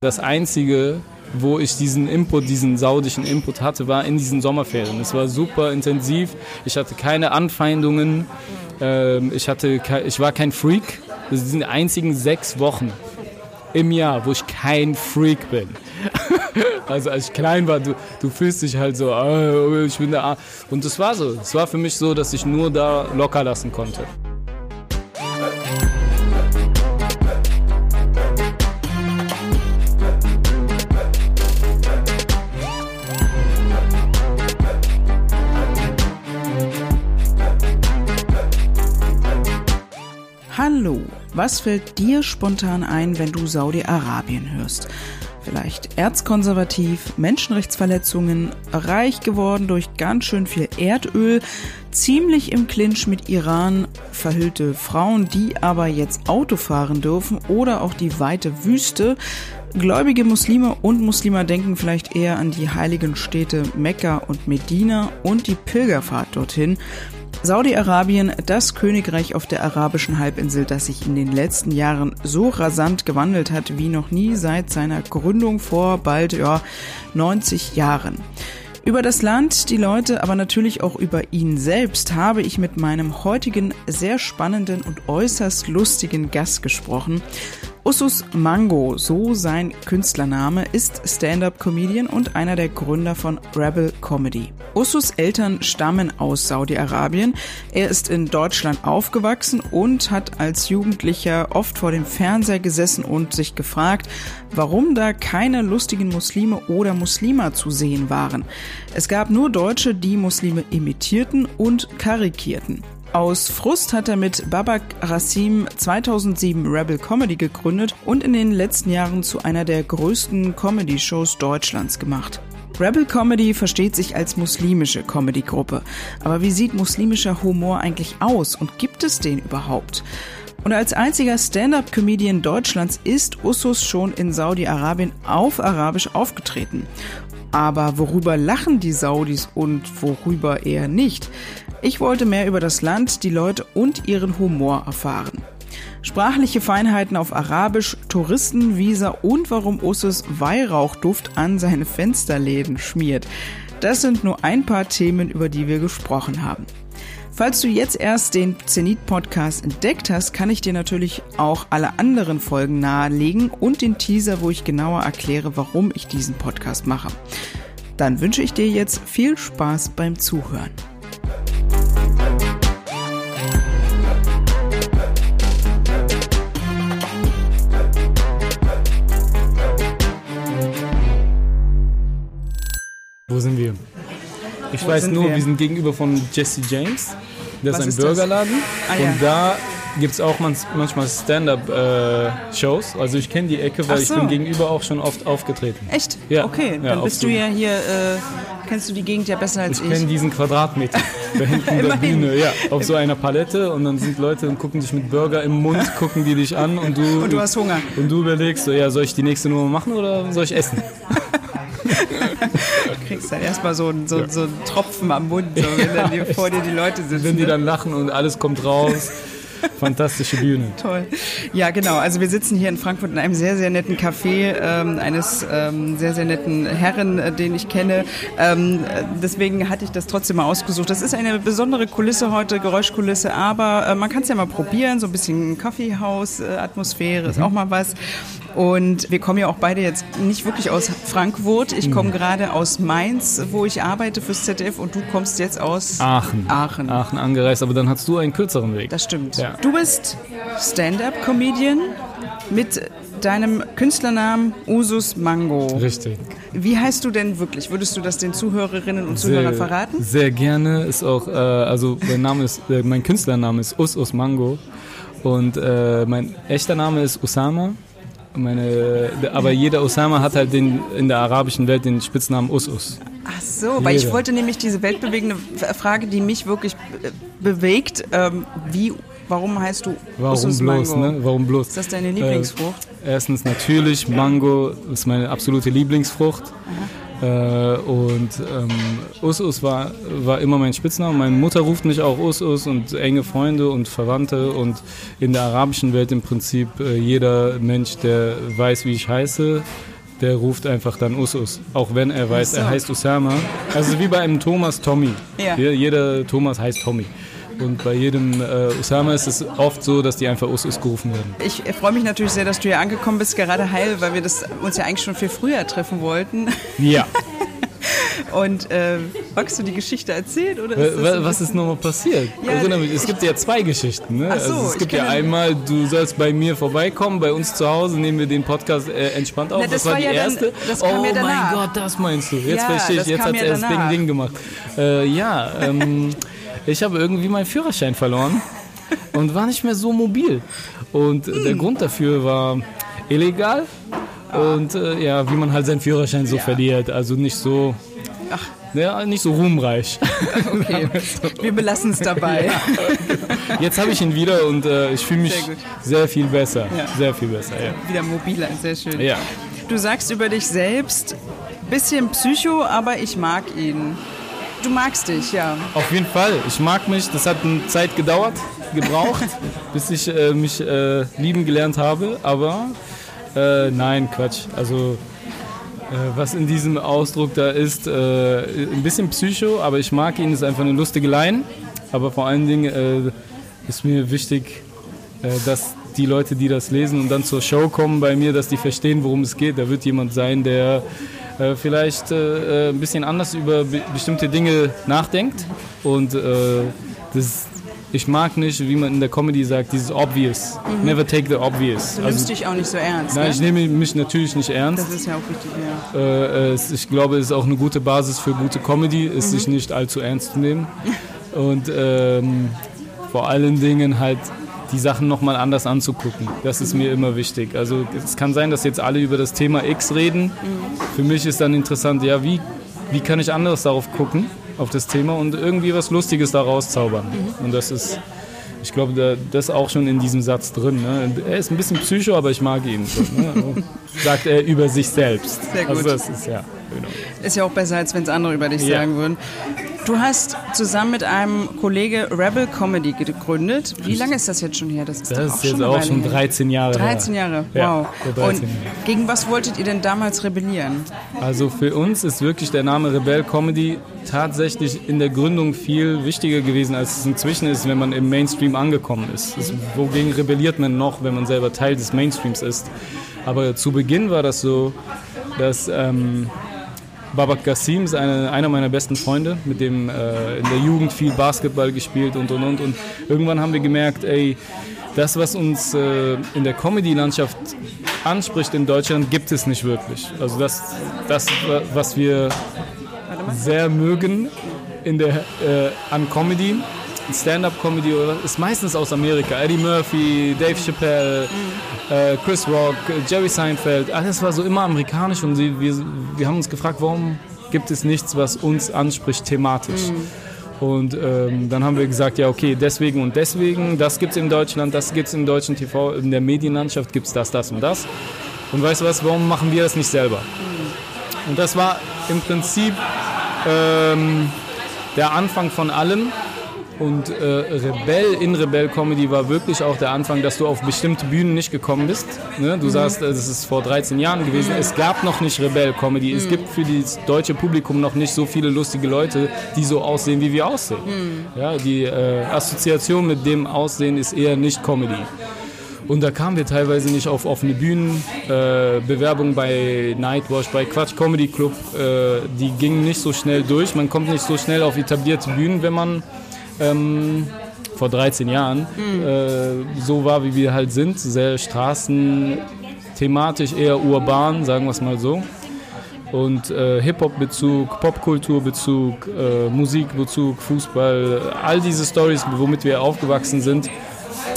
Das Einzige, wo ich diesen Input, diesen saudischen Input hatte, war in diesen Sommerferien. Es war super intensiv. Ich hatte keine Anfeindungen. Ähm, ich, hatte, ich war kein Freak. Das sind die einzigen sechs Wochen im Jahr, wo ich kein Freak bin. also als ich klein war, du, du fühlst dich halt so, oh, ich bin da. Und das war so. Es war für mich so, dass ich nur da locker lassen konnte. Was fällt dir spontan ein, wenn du Saudi-Arabien hörst? Vielleicht erzkonservativ, Menschenrechtsverletzungen, reich geworden durch ganz schön viel Erdöl, ziemlich im Clinch mit Iran, verhüllte Frauen, die aber jetzt Auto fahren dürfen oder auch die weite Wüste. Gläubige Muslime und Muslime denken vielleicht eher an die heiligen Städte Mekka und Medina und die Pilgerfahrt dorthin. Saudi-Arabien, das Königreich auf der arabischen Halbinsel, das sich in den letzten Jahren so rasant gewandelt hat wie noch nie seit seiner Gründung vor bald ja, 90 Jahren. Über das Land, die Leute, aber natürlich auch über ihn selbst habe ich mit meinem heutigen sehr spannenden und äußerst lustigen Gast gesprochen. Usus Mango, so sein Künstlername, ist Stand-up-Comedian und einer der Gründer von Rebel Comedy. Usus Eltern stammen aus Saudi-Arabien. Er ist in Deutschland aufgewachsen und hat als Jugendlicher oft vor dem Fernseher gesessen und sich gefragt, warum da keine lustigen Muslime oder Muslima zu sehen waren. Es gab nur Deutsche, die Muslime imitierten und karikierten. Aus Frust hat er mit Babak Rassim 2007 Rebel Comedy gegründet und in den letzten Jahren zu einer der größten Comedy-Shows Deutschlands gemacht. Rebel Comedy versteht sich als muslimische Comedy-Gruppe. Aber wie sieht muslimischer Humor eigentlich aus und gibt es den überhaupt? Und als einziger Stand-up-Comedian Deutschlands ist Usus schon in Saudi-Arabien auf Arabisch aufgetreten. Aber worüber lachen die Saudis und worüber eher nicht? Ich wollte mehr über das Land, die Leute und ihren Humor erfahren. Sprachliche Feinheiten auf Arabisch, Touristenvisa und warum Usses Weihrauchduft an seine Fensterläden schmiert. Das sind nur ein paar Themen, über die wir gesprochen haben. Falls du jetzt erst den Zenit-Podcast entdeckt hast, kann ich dir natürlich auch alle anderen Folgen nahelegen und den Teaser, wo ich genauer erkläre, warum ich diesen Podcast mache. Dann wünsche ich dir jetzt viel Spaß beim Zuhören. Wo sind wir? Ich Wo weiß nur, wir? wir? sind gegenüber von Jesse James. Das Was ist ein Burgerladen. Ah, ja. Und da gibt es auch manchmal Stand-up-Shows. Äh, also ich kenne die Ecke, weil so. ich bin gegenüber auch schon oft aufgetreten. Echt? Ja. Okay, dann bist du ja hier, äh, kennst du die Gegend ja besser als ich. Ich kenne diesen Quadratmeter da hinten der Bühne, ja, auf so einer Palette und dann sind Leute und gucken dich mit Burger im Mund, gucken die dich an und du... Und du hast Hunger. Und du überlegst so, ja, soll ich die nächste Nummer machen oder soll ich essen? du kriegst dann erstmal so, so, so einen Tropfen am Mund, so, wenn dann vor dir die Leute sitzen. Wenn die ne? dann lachen und alles kommt raus. Fantastische Bühne. Toll. Ja, genau. Also wir sitzen hier in Frankfurt in einem sehr, sehr netten Café ähm, eines ähm, sehr, sehr netten Herren, äh, den ich kenne. Ähm, deswegen hatte ich das trotzdem mal ausgesucht. Das ist eine besondere Kulisse heute, Geräuschkulisse, aber äh, man kann es ja mal probieren. So ein bisschen Kaffeehaus-Atmosphäre mhm. ist auch mal was. Und wir kommen ja auch beide jetzt nicht wirklich aus Frankfurt. Ich komme mhm. gerade aus Mainz, wo ich arbeite fürs ZDF und du kommst jetzt aus Aachen. Aachen. Aachen angereist, aber dann hast du einen kürzeren Weg. Das stimmt. Ja. Du bist Stand-up-Comedian mit deinem Künstlernamen Usus Mango. Richtig. Wie heißt du denn wirklich? Würdest du das den Zuhörerinnen und Zuhörern verraten? Sehr gerne. Ist auch, äh, also mein Name ist, äh, mein Künstlername ist Usus Mango und äh, mein echter Name ist Usama. Meine, aber jeder Osama hat halt den, in der arabischen Welt den Spitznamen Us-Us. Ach so, jeder. weil ich wollte nämlich diese weltbewegende Frage, die mich wirklich bewegt, ähm, wie, warum heißt du Warum Usus bloß, Mango? ne? Warum bloß? Ist das deine Lieblingsfrucht? Äh, erstens natürlich, Mango ist meine absolute Lieblingsfrucht. Äh, und ähm, Us Us war, war immer mein Spitzname. Meine Mutter ruft mich auch Us Us und enge Freunde und Verwandte und in der arabischen Welt im Prinzip äh, jeder Mensch, der weiß, wie ich heiße, der ruft einfach dann Us Us. Auch wenn er weiß, so. er heißt Usama. Also wie bei einem Thomas Tommy. Ja. Jeder Thomas heißt Tommy. Und bei jedem äh, Usama ist es oft so, dass die einfach Us Us gerufen werden. Ich freue mich natürlich sehr, dass du hier angekommen bist, gerade heil, weil wir das uns ja eigentlich schon viel früher treffen wollten. Ja. Und äh, magst du die Geschichte erzählen? Oder ist das Wa- ein Was ist nochmal passiert? Ja, Erinnere mich, es gibt ja zwei Geschichten. Ne? Ach so, also es gibt ja einmal, du sollst bei mir vorbeikommen, bei uns zu Hause nehmen wir den Podcast äh, entspannt auf. Na, das das war, war die ja dann- erste. kam oh ja mein Gott, das meinst du. Jetzt verstehe ich, jetzt hat ja er das Ding. Ding gemacht. Äh, ja, ähm, ich habe irgendwie meinen Führerschein verloren und war nicht mehr so mobil. Und äh, der Hm. Grund dafür war illegal. Und äh, ja, wie man halt seinen Führerschein so Ja. verliert. Also nicht so, Ach, ja, nicht so ruhmreich. okay. Wir belassen es dabei. Jetzt habe ich ihn wieder und äh, ich fühle mich Sehr sehr, viel besser. Ja. Sehr viel besser, ja. Wieder mobiler, sehr schön. Ja. Du sagst über dich selbst, bisschen Psycho, aber ich mag ihn. Du magst dich, ja. Auf jeden Fall. Ich mag mich. Das hat eine Zeit gedauert, gebraucht, bis ich äh, mich äh, lieben gelernt habe. Aber äh, nein, Quatsch. Also äh, was in diesem Ausdruck da ist, äh, ein bisschen Psycho, aber ich mag ihn. Ist einfach eine lustige Line. Aber vor allen Dingen äh, ist mir wichtig, dass die Leute, die das lesen und dann zur Show kommen bei mir, dass die verstehen, worum es geht. Da wird jemand sein, der äh, vielleicht äh, äh, ein bisschen anders über be bestimmte Dinge nachdenkt. Und äh, das, ich mag nicht, wie man in der Comedy sagt, dieses obvious. Never take the obvious. Du nimmst dich auch nicht so ernst. nein, ne? ich nehme mich natürlich nicht ernst. Das ist ja auch wichtig, ja. Äh, es, ich glaube, es ist auch eine gute Basis für gute Comedy, ist sich nicht allzu ernst zu nehmen. Und ähm, vor allen Dingen halt die Sachen nochmal anders anzugucken. Das ist mir immer wichtig. Also es kann sein, dass jetzt alle über das Thema X reden. Für mich ist dann interessant, ja, wie, wie kann ich anders darauf gucken, auf das Thema und irgendwie was Lustiges daraus zaubern. Und das ist, ich glaube, da, das ist auch schon in diesem Satz drin. Ne? Er ist ein bisschen psycho, aber ich mag ihn. So, ne? Sagt er über sich selbst. Sehr gut. Also das ist ja, genau. Ist ja auch besser, als wenn es andere über dich Ja. sagen würden. Du hast zusammen mit einem Kollege Rebel Comedy gegründet. Wie lange ist das jetzt schon her? Das ist, Das auch ist jetzt auch schon her. 13 Jahre 13 her. Jahre, Ja, wow. vor 13 Und gegen was wolltet ihr denn damals rebellieren? Also für uns ist wirklich der Name Rebel Comedy tatsächlich in der Gründung viel wichtiger gewesen, als es inzwischen ist, wenn man im Mainstream angekommen ist. Das, wogegen rebelliert man noch, wenn man selber Teil des Mainstreams ist? Aber zu Beginn war das so, dass ähm, Babak Gassim ist eine, einer meiner besten Freunde, mit dem äh, in der Jugend viel Basketball gespielt und und und. Und irgendwann haben wir gemerkt, ey, das, was uns äh, in der Comedy-Landschaft anspricht in Deutschland, gibt es nicht wirklich. Also das, das was wir sehr mögen in der, äh, an Comedy, Stand-up-Comedy, ist meistens aus Amerika. Eddie Murphy, Dave Chappelle, äh, Chris Rock, Jerry Seinfeld, alles war so immer amerikanisch und sie, wir, wir haben uns gefragt, warum gibt es nichts, was uns anspricht thematisch. Und ähm, dann haben wir gesagt, ja okay, deswegen und deswegen, das gibt es in Deutschland, das gibt es im deutschen TV, in der Medienlandschaft gibt es das, das und das. Und weißt du was, warum machen wir das nicht selber? Und das war im Prinzip ähm, der Anfang von allem. Und äh, Rebell in Rebell Comedy war wirklich auch der Anfang, dass du auf bestimmte Bühnen nicht gekommen bist. Ne? Du sagst, äh, das ist vor 13 Jahren gewesen. Es gab noch nicht Rebell Comedy. Es gibt für das deutsche Publikum noch nicht so viele lustige Leute, die so aussehen, wie wir aussehen. Ja, die äh, Assoziation mit dem Aussehen ist eher nicht Comedy. Und da kamen wir teilweise nicht auf offene Bühnen. Äh, Bewerbungen bei Nightwash, bei Quatsch Comedy Club, äh, die gingen nicht so schnell durch. Man kommt nicht so schnell auf etablierte Bühnen, wenn man ähm, vor 13 Jahren äh, so war, wie wir halt sind. Sehr Straßen, thematisch eher urban, sagen wir es mal so. Und äh, Hip-Hop-Bezug, Popkultur-Bezug, äh, Musikbezug, Fußball, all diese Stories, womit wir aufgewachsen sind,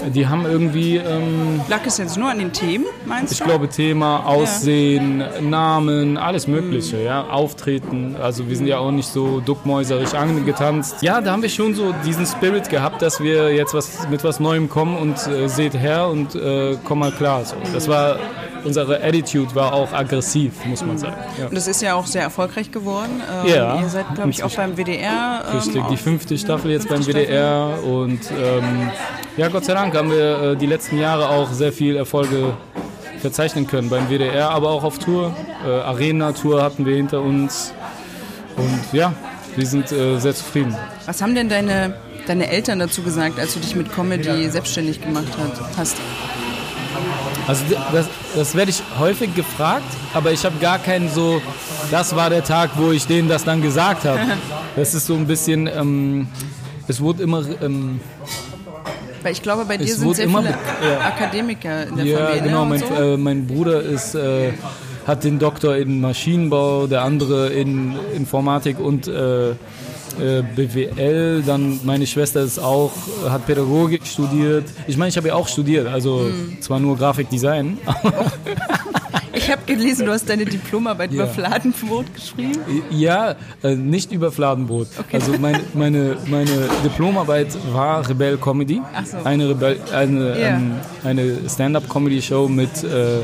die haben irgendwie, ähm, Lag es jetzt nur an den Themen, meinst ich du? glaube, Thema, Aussehen, Namen, alles Mögliche, ja, Auftreten. Also wir sind ja auch nicht so duckmäuserisch angetanzt. Ja, da haben wir schon so diesen Spirit gehabt, dass wir jetzt was mit was Neuem kommen und äh, seht her und äh, komm mal klar. So. Das war unsere Attitude war auch aggressiv, muss man sagen. Ja. Und das ist ja auch sehr erfolgreich geworden. Ähm, Ja. Ihr seid, glaube ich, auch beim WDR. Ähm, Richtig, die fünfte Staffel jetzt beim WDR und ähm, ja, Gott sei Dank haben wir äh, die letzten Jahre auch sehr viel Erfolge verzeichnen können beim WDR, aber auch auf Tour. Äh, Arena-Tour hatten wir hinter uns und ja, wir sind äh, sehr zufrieden. Was haben denn deine, deine Eltern dazu gesagt, als du dich mit Comedy selbstständig gemacht hast? Also das, das werde ich häufig gefragt, aber ich habe gar keinen so, das war der Tag, wo ich denen das dann gesagt habe. Das ist so ein bisschen, ähm, es wurde immer, ähm, Weil ich glaube, bei dir Es sind sehr immer viele ja. Akademiker in der ja Familie. genau, und mein, so. äh, mein Bruder ist, äh, hat den Doktor in Maschinenbau, der andere in Informatik und äh, BWL, dann meine Schwester ist auch, hat Pädagogik studiert. Ich meine, ich habe ja auch studiert, also Hm. zwar nur Grafikdesign, Ich habe gelesen, du hast deine Diplomarbeit Ja. über Fladenbrot geschrieben. Ja, äh, nicht über Fladenbrot. Also meine, meine, meine Diplomarbeit war Rebell Comedy. Ach so. Eine, Rebell, eine, Ja. ähm, eine Stand-up-Comedy-Show mit äh,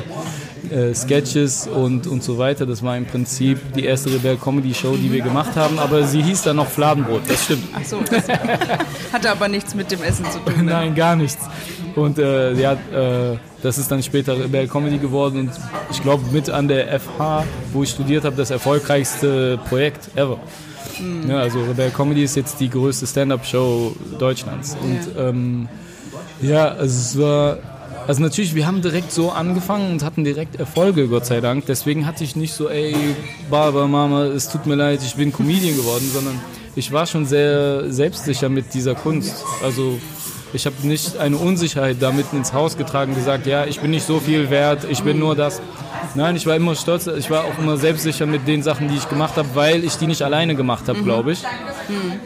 äh, Sketches und, und so weiter. Das war im Prinzip die erste Rebell Comedy-Show, die wir gemacht haben. Aber sie hieß dann noch Fladenbrot, das stimmt. Ach so, das hatte aber nichts mit dem Essen zu tun. Ne? Nein, gar nichts. Und äh, ja, äh, das ist dann später Rebell Comedy geworden und ich glaube mit an der FH, wo ich studiert habe, das erfolgreichste Projekt ever. Ja, also Rebell Comedy ist jetzt die größte Stand-up-Show Deutschlands. Und ähm, ja, also es war. Also natürlich, wir haben direkt so angefangen und hatten direkt Erfolge, Gott sei Dank. Deswegen hatte ich nicht so, ey, Baba, Mama, es tut mir leid, ich bin Comedian geworden, sondern ich war schon sehr selbstsicher mit dieser Kunst. Also ich habe nicht eine Unsicherheit damit ins Haus getragen, gesagt, ja, ich bin nicht so viel wert, ich bin nur das. Nein, ich war immer stolz, ich war auch immer selbstsicher mit den Sachen, die ich gemacht habe, weil ich die nicht alleine gemacht habe, glaube ich.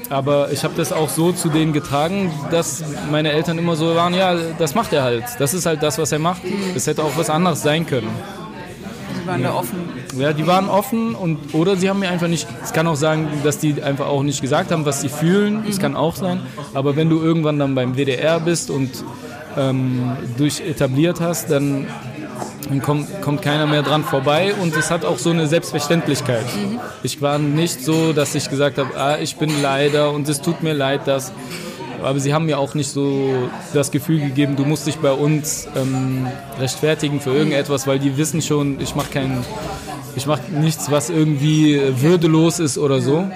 Aber ich habe das auch so zu denen getragen, dass meine Eltern immer so waren, ja, das macht er halt. Das ist halt das, was er macht. Es hätte auch was anderes sein können. Sie waren da offen. Ja, die waren offen und oder sie haben mir einfach nicht. Es kann auch sagen, dass die einfach auch nicht gesagt haben, was sie fühlen. Das kann auch sein. Aber wenn du irgendwann dann beim WDR bist und ähm, durch etabliert hast, dann, dann kommt, kommt keiner mehr dran vorbei und es hat auch so eine Selbstverständlichkeit. Ich war nicht so, dass ich gesagt habe, ah, ich bin leider und es tut mir leid, dass aber sie haben mir auch nicht so das Gefühl gegeben, du musst dich bei uns ähm, rechtfertigen für irgendetwas, weil die wissen schon, ich mache keinen, ich mache nichts, was irgendwie würdelos ist oder so.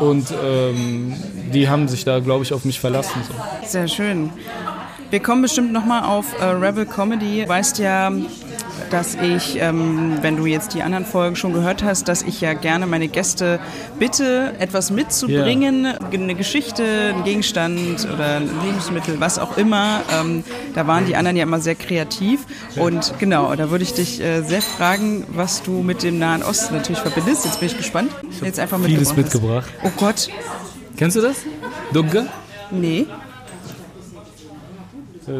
Und ähm, die haben sich da, glaube ich, auf mich verlassen. So. Sehr schön. Wir kommen bestimmt nochmal auf äh, Rebel Comedy. Du weißt ja, dass ich, ähm, wenn du jetzt die anderen Folgen schon gehört hast, dass ich ja gerne meine Gäste bitte, etwas mitzubringen, eine Geschichte, ein Gegenstand oder ein Lebensmittel, was auch immer. Ähm, da waren die anderen ja immer sehr kreativ. Und genau, da würde ich dich äh, sehr fragen, was du mit dem Nahen Osten natürlich verbindest. Jetzt bin ich gespannt. Jetzt einfach Vieles mitgebracht. Oh Gott, Kennst du das? Dugge? nee.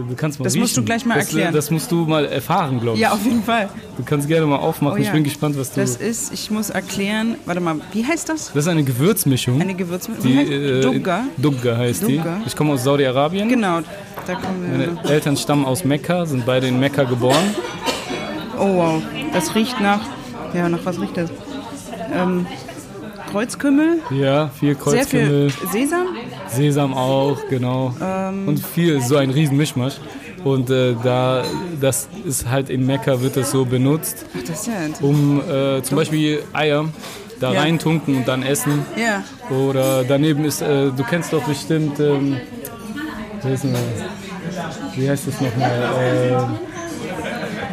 Äh, Du kannst mal Das musst riechen. du gleich mal das, äh, erklären. Das musst du mal erfahren, glaube ich. Ja, auf jeden Fall. Du kannst gerne mal aufmachen. Oh Ich ja. bin gespannt, was du. Das Das, ist, ich muss erklären, warte mal, wie heißt das? ist eine Gewürzmischung. Eine Gewürzmittel. die, äh, Dugga. Dugga heißt Dugga. die. Ich komme aus Saudi-Arabien. Genau, da kommen wir. Meine Eltern stammen aus Mekka, sind beide in Mekka geboren. Oh wow, das riecht nach, ja, nach was riecht das? Ähm, Kreuzkümmel, Ja, viel sehr viel Kreuzkümmel, Sesam. Sesam auch, genau. Ähm. Und viel, so ein riesen Mischmasch. Und äh, da, das ist halt in Mekka wird das so benutzt, Ach, das ist ja um äh, zum Beispiel Eier da Ja. reintunken und dann essen. Ja, Oder daneben ist, äh, du kennst doch bestimmt, ähm, wie heißt, denn- wie heißt das nochmal?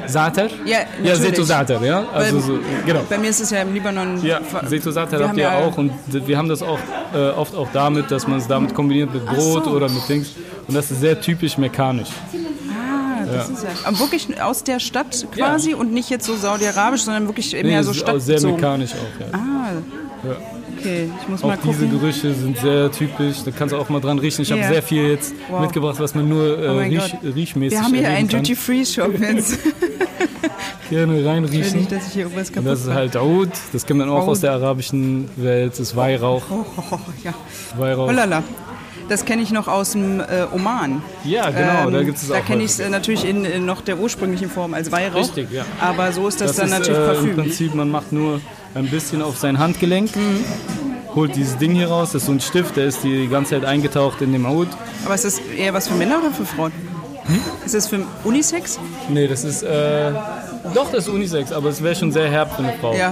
Sater? Ja, Ja. Seto Sater, ja. Also Weil- so, genau. bei mir ist es ja im Libanon. Ja, Seto Sater wir habt ihr ja- auch und wir haben das auch äh, oft auch damit, dass man es damit kombiniert mit Brot so. oder mit Dings. Und das ist sehr typisch mekanisch. Ah, das ist ja. Wirklich aus der Stadt quasi und nicht jetzt so saudi-arabisch, sondern wirklich Nee, mehr so auch sehr mekanisch auch, ja. Ah, Ja. Okay, ich muss Auch mal diese. Gerüche sind sehr typisch, da kannst du auch mal dran riechen. Ich habe Ja. sehr viel jetzt Wow. mitgebracht, was man nur äh, Oh riech, riechmäßig Wir haben hier einen. Duty-Free-Shop jetzt. Gerne reinriechen. nicht, dass ich hier irgendwas Und kaputt das ist halt Oud, das kennt man auch Oud. aus der arabischen Welt, das ist Weihrauch. Oh, oh, oh, ja. Weihrauch. Oh lala. das kenne ich noch aus dem äh, Oman. Ja, genau, Ähm, da gibt es Da auch. kenne ich es äh, natürlich in, in noch der ursprünglichen Form als Weihrauch. Richtig, ja. Aber so ist das, dann ist, natürlich äh, Parfüm. Im Prinzip, man macht nur ein bisschen auf sein Handgelenk, holt dieses Ding hier raus, das ist so ein Stift, der ist die ganze Zeit eingetaucht in dem Hut. Aber ist das eher was für Männer oder für Frauen? Hm? Ist das für Unisex? Nee, das ist, äh, doch, das ist Unisex, aber es wäre schon sehr herb für eine Frau. Ja.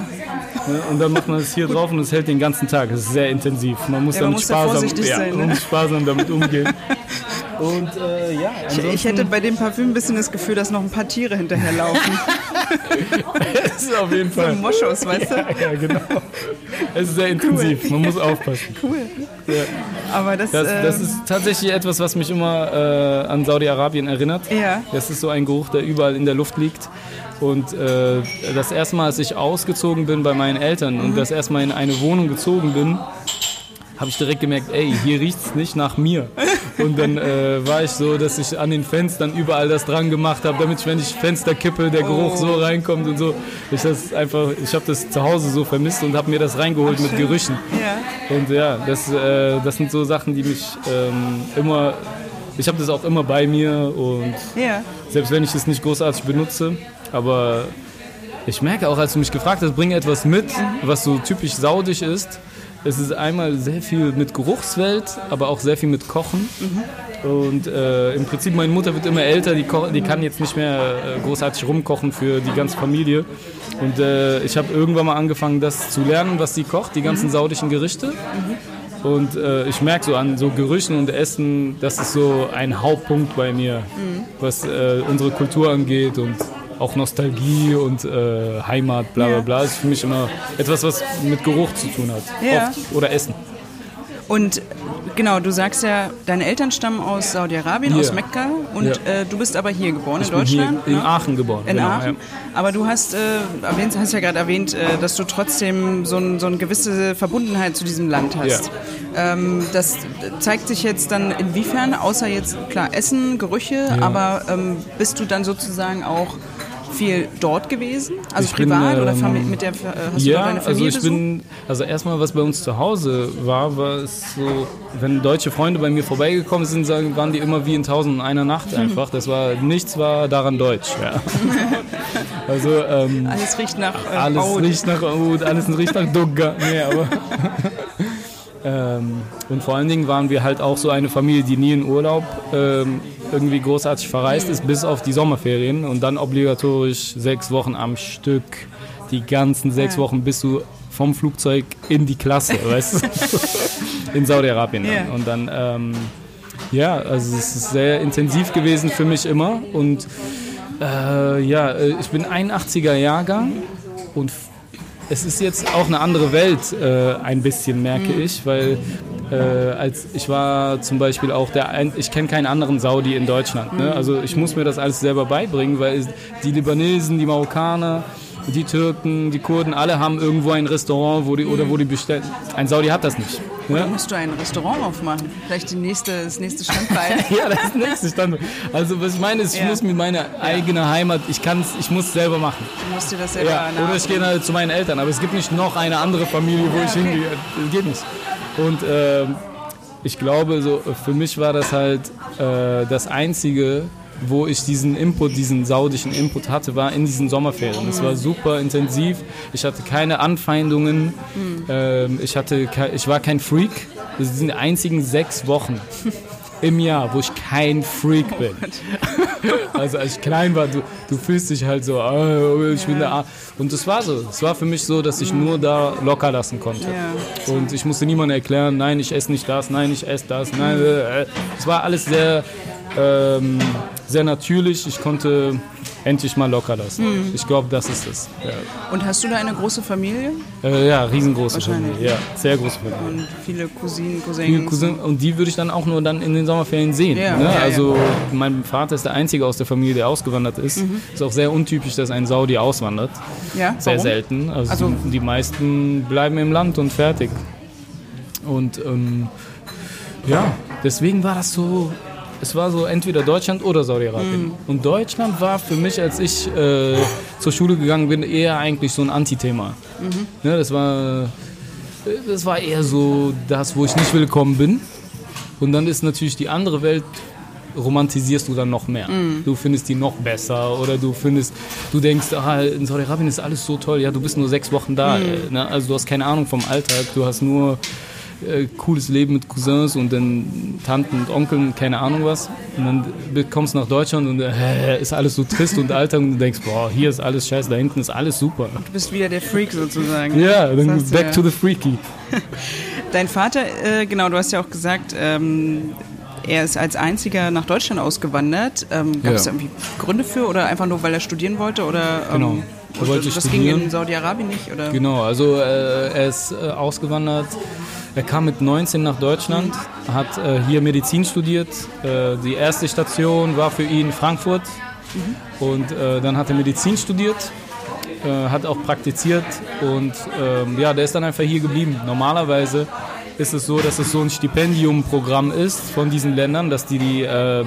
Ne? Und dann macht man das hier drauf und es hält den ganzen Tag. Es ist sehr intensiv. Man muss Ja, man damit muss da sparsam, ja, sein, ne? man muss sparsam damit umgehen. Und äh, ja, Ich, ich hätte bei dem Parfüm ein bisschen das Gefühl, dass noch ein paar Tiere hinterherlaufen. das ist auf jeden so Fall. Moschus, weißt du? Ja, genau. Es ist sehr intensiv, man muss aufpassen. Cool. Ja. Aber das, Das, das ähm, ist tatsächlich etwas, was mich immer äh, an Saudi-Arabien erinnert. Ja. Das ist so ein Geruch, der überall in der Luft liegt. Und äh, das erste Mal, als ich ausgezogen bin bei meinen Eltern und das erste Mal in eine Wohnung gezogen bin, habe ich direkt gemerkt, ey, hier riecht es nicht nach mir. Und dann äh, war ich so, dass ich an den Fenstern überall das dran gemacht habe, damit ich, wenn ich Fenster kippe, der Geruch so reinkommt und so. Ich das einfach, ich habe das zu Hause so vermisst und habe mir das reingeholt mit Gerüchen. ja. Und ja, das, äh, das sind so Sachen, die mich ähm, immer. Ich habe das auch immer bei mir und Ja. selbst wenn ich es nicht großartig benutze, aber ich merke auch, als du mich gefragt hast, bring etwas mit, was so typisch saudig ist. Es ist einmal sehr viel mit Geruchswelt, aber auch sehr viel mit Kochen. Und äh, im Prinzip, meine Mutter wird immer älter, die, die kann jetzt nicht mehr äh, großartig rumkochen für die ganze Familie. Und äh, ich habe irgendwann mal angefangen, das zu lernen, was sie kocht, die ganzen saudischen Gerichte. Und äh, ich merke so an so Gerüchen und Essen, das ist so ein Hauptpunkt bei mir, was äh, unsere Kultur angeht und auch Nostalgie und äh, Heimat, bla bla Ja. bla. ist für mich immer etwas, was mit Geruch zu tun hat. Ja. Oft. Oder Essen. Und genau, du sagst ja, deine Eltern stammen aus Saudi-Arabien, Ja. aus Mekka. Und Ja. äh, du bist aber hier geboren, Ich in Deutschland. in ne? Aachen geboren. In genau, Aachen. Aber du hast, äh, erwähnt, hast ja gerade erwähnt, äh, dass du trotzdem so, ein, so eine gewisse Verbundenheit zu diesem Land hast. Ähm, das zeigt sich jetzt dann inwiefern, außer jetzt klar Essen, Gerüche, aber ähm, bist du dann sozusagen auch viel dort gewesen? Also Ich bin, privat oder ähm, Fami mit der, äh, hast du Ja, dort deine also Familie ich bin, also erstmal, was bei uns zu Hause war, war es so, wenn deutsche Freunde bei mir vorbeigekommen sind, sagen, waren die immer wie in tausend und einer Nacht einfach. Das war, nichts war daran deutsch. Ja. Also ähm, Alles riecht nach äh, alles riecht nach Oud, alles riecht nach Dugga. Nee, aber ähm, und vor allen Dingen waren wir halt auch so eine Familie, die nie in Urlaub ähm, irgendwie großartig verreist ist, bis auf die Sommerferien und dann obligatorisch sechs Wochen am Stück. Die ganzen sechs Ja. Wochen bist du vom Flugzeug in die Klasse, weißt du? In Saudi-Arabien. Ja. Und dann, ähm, ja, also es ist sehr intensiv gewesen für mich immer und äh, ja, äh, ich bin 81er Jahrgang und es ist jetzt auch eine andere Welt äh, ein bisschen, merke ich, weil äh, als ich war zum Beispiel auch der, ein, ich kenne keinen anderen Saudi in Deutschland. Ne? Also ich muss mir das alles selber beibringen, weil die Libanesen, die Marokkaner, die Türken, die Kurden, alle haben irgendwo ein Restaurant, wo die oder wo die bestellen. Ein Saudi hat das nicht. Ne? Musst du ein Restaurant aufmachen? Vielleicht die nächste, das nächste Standbein. Ja, das nächste Stand. Also was ich meine ist, ich Ja. muss mit meiner eigenen Heimat, ich kann's, ich muss selber machen. Du musst dir das selber Ja, oder ich gehe halt zu meinen Eltern, aber es gibt nicht noch eine andere Familie, wo Ja, ich okay. hingehe. Das geht nicht. Und ähm, ich glaube, so für mich war das halt äh, das Einzige, wo ich diesen Input, diesen saudischen Input hatte, war in diesen Sommerferien. Es war super intensiv. Ich hatte keine Anfeindungen. Ähm, ich, hatte ich war kein Freak. Das sind die einzigen sechs Wochen im Jahr, wo ich kein Freak bin. Also als ich klein war, du, du fühlst dich halt so, oh, ich bin da. Und das war so. Es war für mich so, dass ich nur da locker lassen konnte. Ja. Und ich musste niemandem erklären, nein, ich esse nicht das, nein, ich esse das, nein. äh, äh. Es war alles sehr, ähm, sehr natürlich. Ich konnte endlich mal locker lassen. Ich glaube, das ist es. Ja, Und hast du da eine große Familie? äh, ja riesengroße. Familie. Ja, sehr große Familie. Und viele Cousinen, Viele Cousins? Cousin, und die würde ich dann auch nur dann in den Sommerferien sehen. Ja, ne? ja, also mein Vater ist der Einzige aus der Familie, der ausgewandert ist. Ist auch sehr untypisch, dass ein Saudi auswandert. Ja, Sehr warum? selten. Also, Also- die, die meisten bleiben im Land und fertig. Und ähm, ja, deswegen war das so. Es war so entweder Deutschland oder Saudi-Arabien. Mhm. Und Deutschland war für mich, als ich äh, zur Schule gegangen bin, eher eigentlich so ein Antithema. Mhm. Ne, das war das war eher so das, wo ich nicht willkommen bin. Und dann ist natürlich die andere Welt romantisierst du dann noch mehr. Mm. Du findest die noch besser oder du findest, du denkst, ah, in Saudi-Arabien ist alles so toll. Ja, du bist nur sechs Wochen da. Mm. Ne? Also du hast keine Ahnung vom Alltag. Du hast nur äh, cooles Leben mit Cousins und dann Tanten und Onkeln, keine Ahnung was. Und dann kommst du nach Deutschland und äh, ist alles so trist und Alltag und du denkst, boah, hier ist alles scheiße, da hinten ist alles super. Du bist wieder der Freak sozusagen. Ja, dann back ja. to the freaky. Dein Vater, äh, genau, du hast ja auch gesagt, ähm, er ist als einziger nach Deutschland ausgewandert. Ähm, Gab es ja. irgendwie Gründe für oder einfach nur, weil er studieren wollte? Oder, ähm, genau. Er wollte das studieren. ging in Saudi-Arabien nicht? Oder? Genau, also äh, er ist äh, ausgewandert. Er kam mit 19 nach Deutschland, hat äh, hier Medizin studiert. Äh, die erste Station war für ihn Frankfurt. Mhm. Und äh, dann hat er Medizin studiert äh, hat auch praktiziert und ähm, ja, der ist dann einfach hier geblieben. Normalerweise ist es so, dass es so ein Stipendiumprogramm ist von diesen Ländern, dass die die, äh,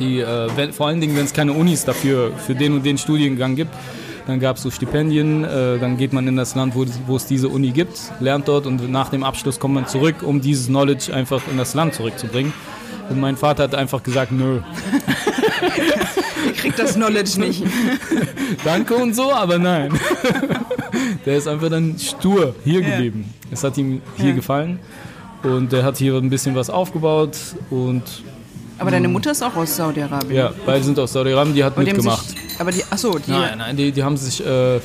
die äh, vor allen Dingen, wenn es keine Unis dafür für den und den Studiengang gibt, dann gab es so Stipendien, äh, dann geht man in das Land, wo, wo, es diese Uni gibt, lernt dort und nach dem Abschluss kommt man zurück, um dieses Knowledge einfach in das Land zurückzubringen. Und mein Vater hat einfach gesagt, nö. Ich krieg das Knowledge nicht. Danke und so, aber nein. Der ist einfach dann stur hier ja. geblieben. Es hat ihm hier ja. gefallen und er hat hier ein bisschen was aufgebaut und aber deine Mutter ist auch aus Saudi-Arabien. Ja, beide sind aus Saudi-Arabien, die hat aber mitgemacht. Sich, aber die, achso, die. Nein, nein, die, die haben sich äh,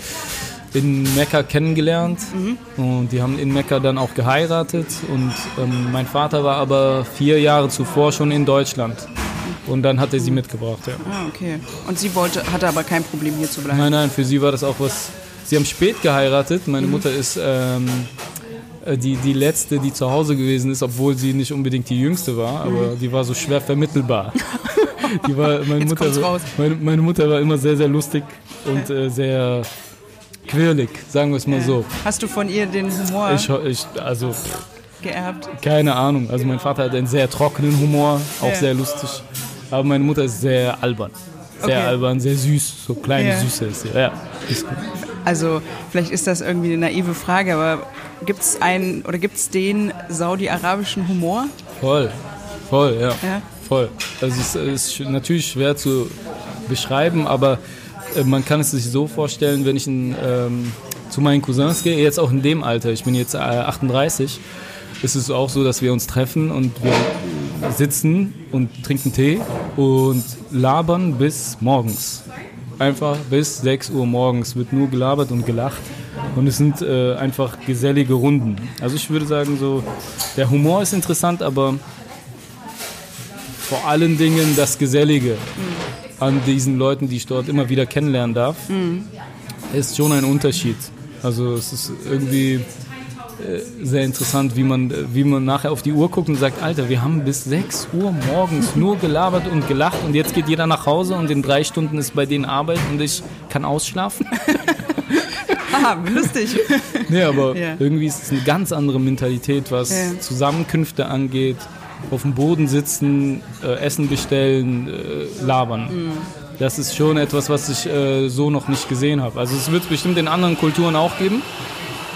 in Mekka kennengelernt mhm. und die haben in Mekka dann auch geheiratet. Und ähm, mein Vater war aber vier Jahre zuvor schon in Deutschland. Und dann hat er sie mitgebracht, ja. Ah, okay. Und sie wollte, hatte aber kein Problem hier zu bleiben? Nein, nein, für sie war das auch was. Sie haben spät geheiratet. Meine mhm. Mutter ist ähm, äh, die, die letzte, die zu Hause gewesen ist, obwohl sie nicht unbedingt die jüngste war, aber mhm. die war so schwer vermittelbar. die war, meine, Mutter, meine, meine, Mutter war immer sehr, sehr lustig und äh, sehr quirlig, sagen wir es mal so. Hast du von ihr den Humor? Ich, ich also geerbt? Keine Ahnung. Also mein Vater hat einen sehr trockenen Humor, auch ja. sehr lustig. Aber meine Mutter ist sehr albern. Sehr okay. albern, sehr süß, so kleine ja. Süße ist sie. Ja, ist gut. Also vielleicht ist das irgendwie eine naive Frage, aber gibt es einen oder gibt es den saudi-arabischen Humor? Voll, voll, ja. ja. Voll. Also es ist natürlich schwer zu beschreiben, aber äh, man kann es sich so vorstellen, wenn ich in, ähm, zu meinen Cousins gehe, jetzt auch in dem Alter, ich bin jetzt äh, 38, ist es auch so, dass wir uns treffen und wir sitzen und trinken Tee und labern bis morgens. Einfach bis 6 Uhr morgens wird nur gelabert und gelacht. Und es sind äh, einfach gesellige Runden. Also ich würde sagen, so der Humor ist interessant, aber vor allen Dingen das Gesellige mhm. an diesen Leuten, die ich dort immer wieder kennenlernen darf, mhm. ist schon ein Unterschied. Also es ist irgendwie äh, sehr interessant, wie man, wie man nachher auf die Uhr guckt und sagt, Alter, wir haben bis 6 Uhr morgens nur gelabert und gelacht und jetzt geht jeder nach Hause und in drei Stunden ist bei denen Arbeit und ich kann ausschlafen. Aha, lustig. Nee, aber ja. irgendwie ist es eine ganz andere Mentalität, was ja. Zusammenkünfte angeht. Auf dem Boden sitzen, äh, Essen bestellen, äh, labern. Mhm. Das ist schon etwas, was ich äh, so noch nicht gesehen habe. Also es wird es bestimmt in anderen Kulturen auch geben.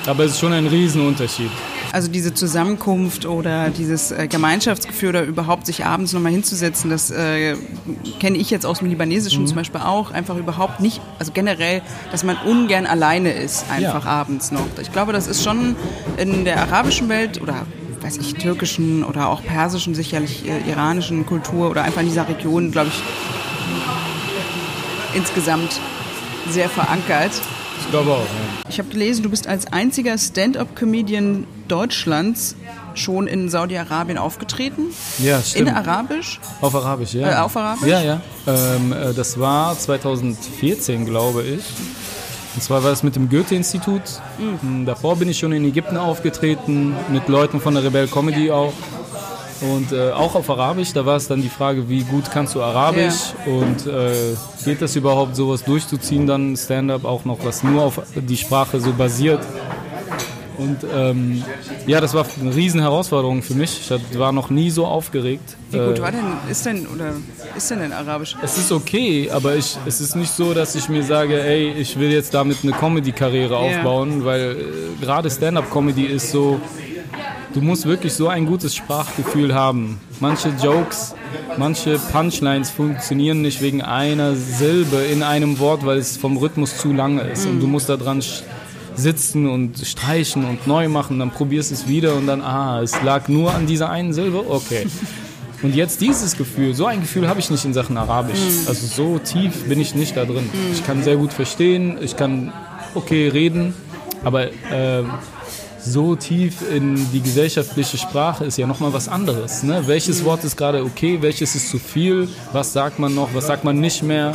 Aber es ist schon ein Riesenunterschied. Also diese Zusammenkunft oder dieses äh, Gemeinschaftsgefühl oder überhaupt sich abends nochmal hinzusetzen, das äh, kenne ich jetzt aus dem Libanesischen mhm. zum Beispiel auch, einfach überhaupt nicht, also generell, dass man ungern alleine ist, einfach ja. abends noch. Ich glaube, das ist schon in der arabischen Welt oder weiß ich, türkischen oder auch persischen, sicherlich äh, iranischen Kultur oder einfach in dieser Region, glaube ich, insgesamt sehr verankert. Ich glaube auch. Ja. Ich habe gelesen, du bist als einziger Stand-up-Comedian Deutschlands schon in Saudi-Arabien aufgetreten. Ja, stimmt. In Arabisch? Auf Arabisch, ja. Äh, auf Arabisch? Ja, ja. Ähm, äh, das war 2014, glaube ich. Und zwar war das mit dem Goethe-Institut. Mhm. Davor bin ich schon in Ägypten aufgetreten, mit Leuten von der Rebel Comedy auch. Und äh, auch auf Arabisch, da war es dann die Frage, wie gut kannst du Arabisch ja. und äh, geht das überhaupt, sowas durchzuziehen, dann Stand-up auch noch, was nur auf die Sprache so basiert. Und ähm, ja, das war eine riesen Herausforderung für mich. Ich war noch nie so aufgeregt. Wie gut äh, war denn, ist denn, oder ist denn in Arabisch? Es ist okay, aber ich, es ist nicht so, dass ich mir sage, ey, ich will jetzt damit eine Comedy-Karriere aufbauen, weil äh, gerade Stand-up-Comedy ist so, du musst wirklich so ein gutes Sprachgefühl haben. Manche Jokes, manche Punchlines funktionieren nicht wegen einer Silbe in einem Wort, weil es vom Rhythmus zu lange ist. Und du musst da dran sitzen und streichen und neu machen, dann probierst du es wieder und dann, ah, es lag nur an dieser einen Silbe, okay. Und jetzt dieses Gefühl, so ein Gefühl habe ich nicht in Sachen Arabisch. Mm. Also so tief bin ich nicht da drin. Ich kann sehr gut verstehen, ich kann okay reden, aber äh, so tief in die gesellschaftliche Sprache ist ja nochmal was anderes. Ne? Welches. Wort ist gerade okay, welches ist zu viel, was sagt man noch, was sagt man nicht mehr.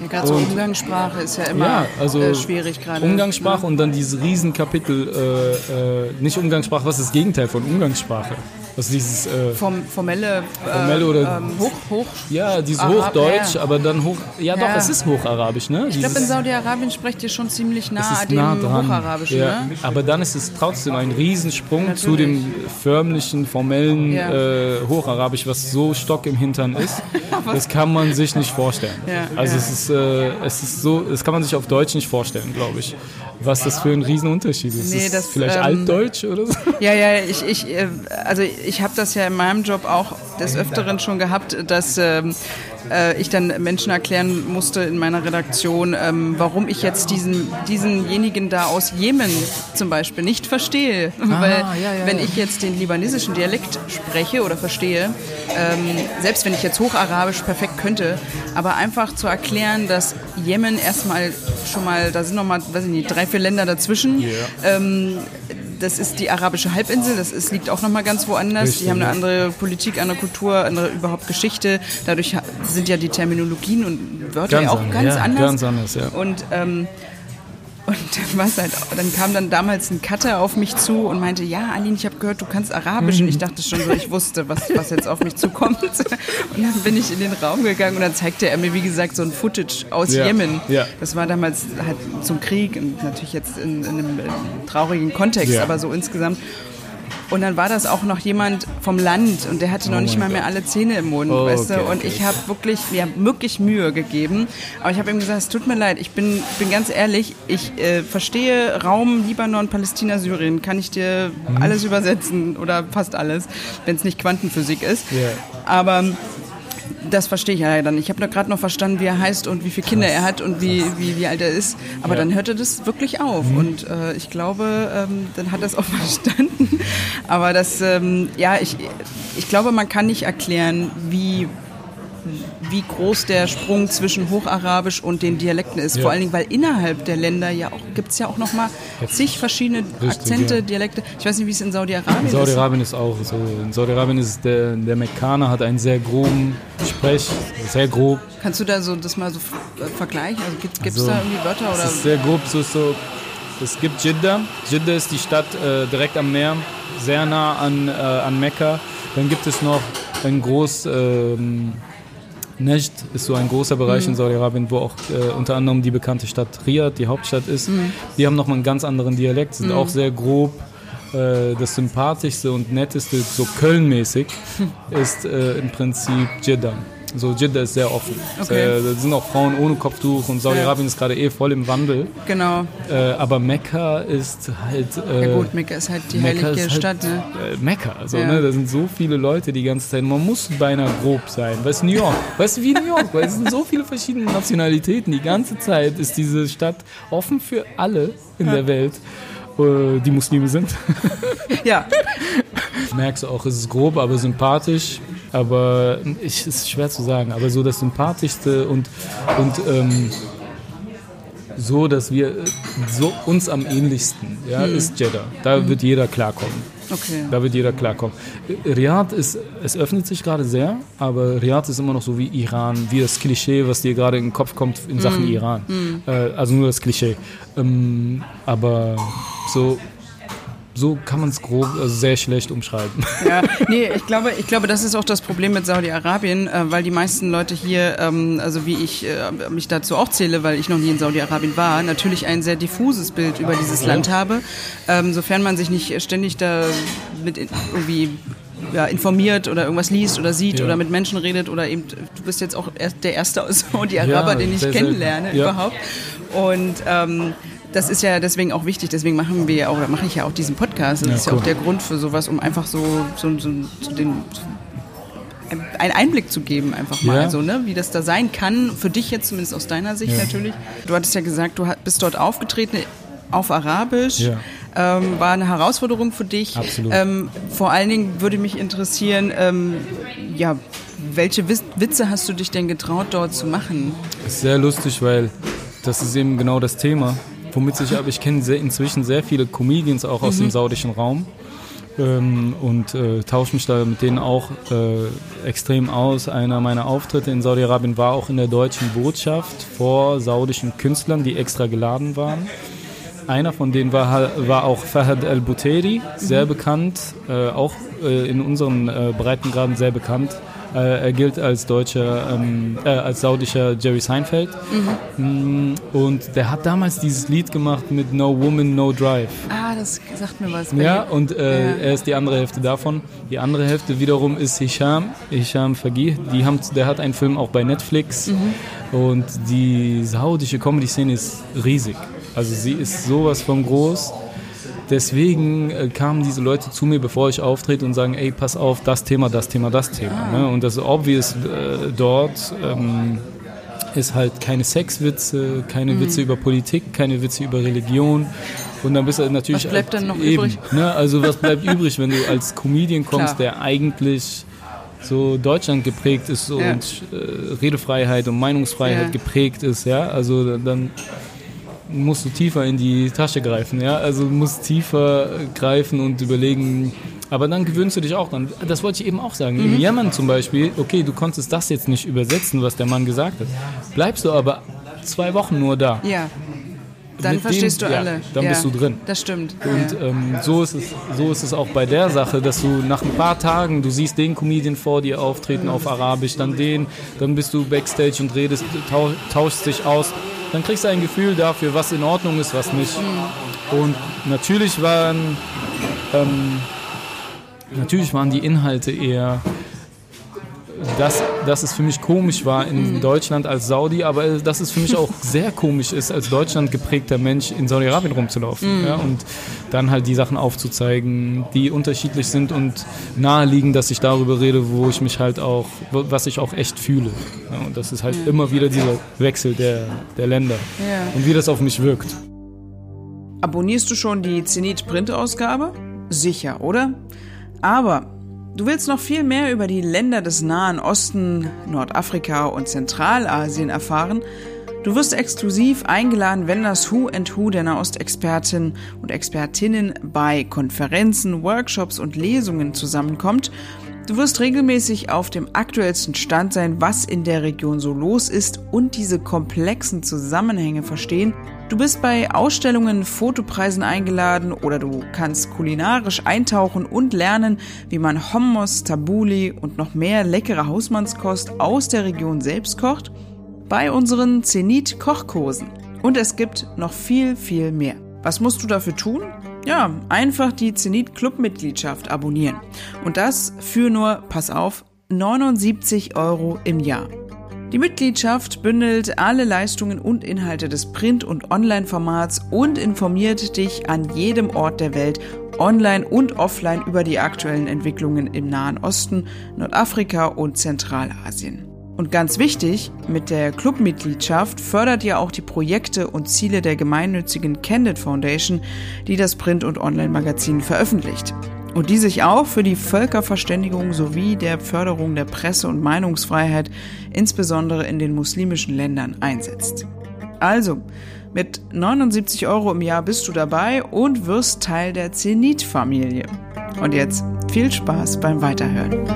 Ja, gerade so Umgangssprache ist ja immer ja, also äh, schwierig gerade. Umgangssprache ne? und dann dieses Riesenkapitel, äh, äh, nicht Umgangssprache, was ist das Gegenteil von Umgangssprache? Also dieses äh, Form, formelle, formelle oder ähm, Hoch, Hoch, ja, dieses Arab, Hochdeutsch, ja. aber dann Hoch, ja, ja. doch, es ist Hocharabisch, ne? Ich glaube, in Saudi-Arabien sprecht ihr schon ziemlich nah an dem nah Hocharabischen, ja. ne? Aber dann ist es trotzdem ein Riesensprung Natürlich. zu dem förmlichen, formellen äh, Hocharabisch, was so Stock im Hintern ist. das kann man sich nicht vorstellen. also es ist, äh, es ist so, das kann man sich auf Deutsch nicht vorstellen, glaube ich was das für ein Riesenunterschied ist. Nee, das, ist vielleicht ähm, Altdeutsch oder so? Ja, ja, ich, ich, äh, also ich habe das ja in meinem Job auch des Öfteren schon gehabt, dass ähm, äh, ich dann Menschen erklären musste in meiner Redaktion, ähm, warum ich jetzt diesen, diesenjenigen da aus Jemen zum Beispiel nicht verstehe. Ah, Weil ja, ja, wenn ich jetzt den libanesischen Dialekt spreche oder verstehe, ähm, selbst wenn ich jetzt Hocharabisch perfekt könnte, aber einfach zu erklären, dass Jemen erstmal schon mal, da sind noch mal, weiß ich nicht, drei, vier Länder dazwischen. Yeah. Das ist die arabische Halbinsel, das ist, liegt auch nochmal ganz woanders. Richtig, die haben eine andere Politik, andere Kultur, andere überhaupt Geschichte. Dadurch sind ja die Terminologien und Wörter ganz ja auch ganz ja, anders. Ganz anders, ja. Und ähm, und was halt, dann kam dann damals ein Cutter auf mich zu und meinte, ja, Aline, ich habe gehört, du kannst Arabisch. Und ich dachte schon so, ich wusste, was, was jetzt auf mich zukommt. Und dann bin ich in den Raum gegangen und dann zeigte er mir, wie gesagt, so ein Footage aus ja. Jemen. Ja. Das war damals halt zum Krieg und natürlich jetzt in, in einem, in einem traurigen Kontext, ja. aber so insgesamt. Und dann war das auch noch jemand vom Land und der hatte noch oh nicht mal mehr alle Zähne im Mund, oh, weißt du? und okay. ich habe wirklich, mir wirklich Mühe gegeben. Aber ich habe ihm gesagt, es tut mir leid, ich bin, bin ganz ehrlich, ich äh, verstehe Raum Libanon, Palästina, Syrien, kann ich dir hm. alles übersetzen oder fast alles, wenn es nicht Quantenphysik ist. Yeah. Aber das verstehe ich ja leider nicht. Ich habe gerade noch verstanden, wie er heißt und wie viele Kinder er hat und wie, wie, wie alt er ist. Aber ja. dann hörte das wirklich auf. Mhm. Und äh, ich glaube, ähm, dann hat er es auch verstanden. Aber das, ähm, ja, ich, ich glaube, man kann nicht erklären, wie wie groß der Sprung zwischen Hocharabisch und den Dialekten ist. Ja. Vor allen Dingen, weil innerhalb der Länder ja auch gibt es ja auch nochmal zig verschiedene Richtig, Akzente, ja. Dialekte. Ich weiß nicht, wie es in Saudi-Arabien ist. In Saudi-Arabien ist auch so. In Saudi-Arabien ist der, der Mekkaner hat einen sehr groben Sprech, sehr grob. Kannst du da so das mal so vergleichen? Also gibt es also, da irgendwie Wörter oder? Es ist sehr grob, so, so es gibt Jeddah. Jeddah ist die Stadt äh, direkt am Meer, sehr nah an, äh, an Mekka. Dann gibt es noch ein groß ähm, Najd ist so ein großer Bereich mhm. in Saudi-Arabien, wo auch äh, unter anderem die bekannte Stadt Riyadh, die Hauptstadt ist. Mhm. Die haben nochmal einen ganz anderen Dialekt, sind mhm. auch sehr grob. Äh, das sympathischste und netteste, so Köln-mäßig, ist äh, im Prinzip Jeddah. So Jeddah ist sehr offen. Okay. da sind auch Frauen ohne Kopftuch und Saudi-Arabien ja. ist gerade eh voll im Wandel. Genau. Äh, aber Mekka ist halt. Äh, ja gut, Mekka ist halt die Mekka heilige halt, Stadt. Ne? Äh, Mekka, also, ja. ne, da sind so viele Leute die ganze Zeit. Man muss beinahe grob sein. Weißt du, New York. Weißt du, wie New York? Weil es sind so viele verschiedene Nationalitäten. Die ganze Zeit ist diese Stadt offen für alle in der Welt äh, die Muslime sind. Ja. Merkst du auch, es ist grob, aber sympathisch. Aber es ist schwer zu sagen. Aber so das Sympathischste und, und ähm, so, dass wir so uns am ähnlichsten, ja, hm. ist Jeddah. Da hm. wird jeder klarkommen. Okay. Da wird jeder klarkommen. Riyadh ist, es öffnet sich gerade sehr, aber Riyadh ist immer noch so wie Iran, wie das Klischee, was dir gerade in den Kopf kommt in Sachen mm. Iran. Mm. Äh, also nur das Klischee. Ähm, aber so so kann man es grob also sehr schlecht umschreiben. Ja, nee, ich glaube, ich glaube, das ist auch das Problem mit Saudi-Arabien, äh, weil die meisten Leute hier, ähm, also wie ich äh, mich dazu auch zähle, weil ich noch nie in Saudi-Arabien war, natürlich ein sehr diffuses Bild über dieses ja. Land habe. Ähm, sofern man sich nicht ständig da mit irgendwie ja, informiert oder irgendwas liest oder sieht ja. oder mit Menschen redet oder eben, du bist jetzt auch der Erste aus Saudi-Arabien, ja, den ich kennenlerne überhaupt. Und ähm, das ist ja deswegen auch wichtig, deswegen machen wir ja auch, oder mache ich ja auch diesen Podcast. Das Ja, ist ja cool. auch der Grund für sowas, um einfach so, so, so, so den, einen Einblick zu geben, einfach mal, Ja. so, ne? wie das da sein kann, für dich jetzt zumindest aus deiner Sicht Ja. natürlich. Du hattest ja gesagt, du bist dort aufgetreten auf Arabisch. Ja. Ähm, war eine Herausforderung für dich. Absolut. Ähm, vor allen Dingen würde mich interessieren, ähm, ja, welche Witze hast du dich denn getraut, dort zu machen? ist sehr lustig, weil das ist eben genau das Thema, womit sich aber ich kenne inzwischen sehr viele Comedians auch aus dem saudischen Raum ähm, und äh, tausche mich da mit denen auch äh, extrem aus. Einer meiner Auftritte in Saudi-Arabien war auch in der deutschen Botschaft vor saudischen Künstlern, die extra geladen waren. Einer von denen war, war auch Fahad al-Buteri, sehr bekannt, äh, auch äh, in unseren äh, Breitengraden sehr bekannt. Äh, er gilt als deutscher, ähm, äh, als saudischer Jerry Seinfeld. Mm, Und der hat damals dieses Lied gemacht mit No Woman, No Drive. Ah, das sagt mir was. Ja, und äh, Ja. er ist die andere Hälfte davon. Die andere Hälfte wiederum ist Hisham, Hisham Fagih. Die haben, der hat einen Film auch bei Netflix. Und die saudische Comedy-Szene ist riesig. Also sie ist sowas von groß. Deswegen äh, kamen diese Leute zu mir, bevor ich auftrete und sagen, ey, pass auf, das Thema, das Thema, das Thema. Ne? Und das ist obvious äh, dort. Ähm, ist halt keine Sexwitze, keine Witze über Politik, keine Witze über Religion. Und dann bist du natürlich. Was bleibt dann noch eben, übrig? Ne? Also was bleibt übrig, wenn du als Comedian kommst, Klar. der eigentlich so Deutschland geprägt ist Ja. und äh, Redefreiheit und Meinungsfreiheit Ja. geprägt ist, ja. Also dann musst du tiefer in die Tasche greifen, ja. Also du musst tiefer greifen und überlegen. Aber dann gewöhnst du dich auch dran. Das wollte ich eben auch sagen. Mhm. Im Jemen zum Beispiel, okay, du konntest das jetzt nicht übersetzen, was der Mann gesagt hat. Bleibst du aber zwei Wochen nur da. Ja. Dann verstehst dem- du ja, alle. dann ja, bist du drin. Das stimmt. Und ja. ähm, so, ist es, so ist es auch bei der Sache, dass du nach ein paar Tagen, du siehst den Comedian vor dir auftreten auf Arabisch, dann den, dann bist du backstage und redest, tau tauschst dich aus. Dann kriegst du ein Gefühl dafür, was in Ordnung ist, was nicht. Und natürlich waren, ähm, natürlich waren die Inhalte eher dass, dass es für mich komisch war in Deutschland als Saudi, aber dass es für mich auch sehr komisch ist, als Deutschland geprägter Mensch in Saudi-Arabien rumzulaufen. Ja, und dann halt die Sachen aufzuzeigen, die unterschiedlich sind und naheliegen, dass ich darüber rede, wo ich mich halt auch, was ich auch echt fühle. Ja, und das ist halt immer wieder dieser Wechsel der, der Länder Ja. und wie das auf mich wirkt. Abonnierst du schon die Zenit Printausgabe? Sicher, oder? Aber du willst noch viel mehr über die Länder des Nahen Osten, Nordafrika und Zentralasien erfahren? Du wirst exklusiv eingeladen, wenn das Who and Who der Nahostexpertinnen und Expertinnen bei Konferenzen, Workshops und Lesungen zusammenkommt. Du wirst regelmäßig auf dem aktuellsten Stand sein, was in der Region so los ist und diese komplexen Zusammenhänge verstehen. Du bist bei Ausstellungen, Fotopreisen eingeladen oder du kannst kulinarisch eintauchen und lernen, wie man Hummus, Tabuli und noch mehr leckere Hausmannskost aus der Region selbst kocht bei unseren Zenit Kochkursen. Und es gibt noch viel, viel mehr. Was musst du dafür tun? Ja, einfach die Zenit Club-Mitgliedschaft abonnieren. Und das für nur, pass auf, 79 Euro im Jahr. Die Mitgliedschaft bündelt alle Leistungen und Inhalte des Print- und Online-Formats und informiert dich an jedem Ort der Welt online und offline über die aktuellen Entwicklungen im Nahen Osten, Nordafrika und Zentralasien. Und ganz wichtig, mit der Clubmitgliedschaft fördert ihr auch die Projekte und Ziele der gemeinnützigen Candid Foundation, die das Print- und Online-Magazin veröffentlicht. Und die sich auch für die Völkerverständigung sowie der Förderung der Presse- und Meinungsfreiheit, insbesondere in den muslimischen Ländern, einsetzt. Also, mit 79 Euro im Jahr bist du dabei und wirst Teil der Zenit-Familie. Und jetzt viel Spaß beim Weiterhören.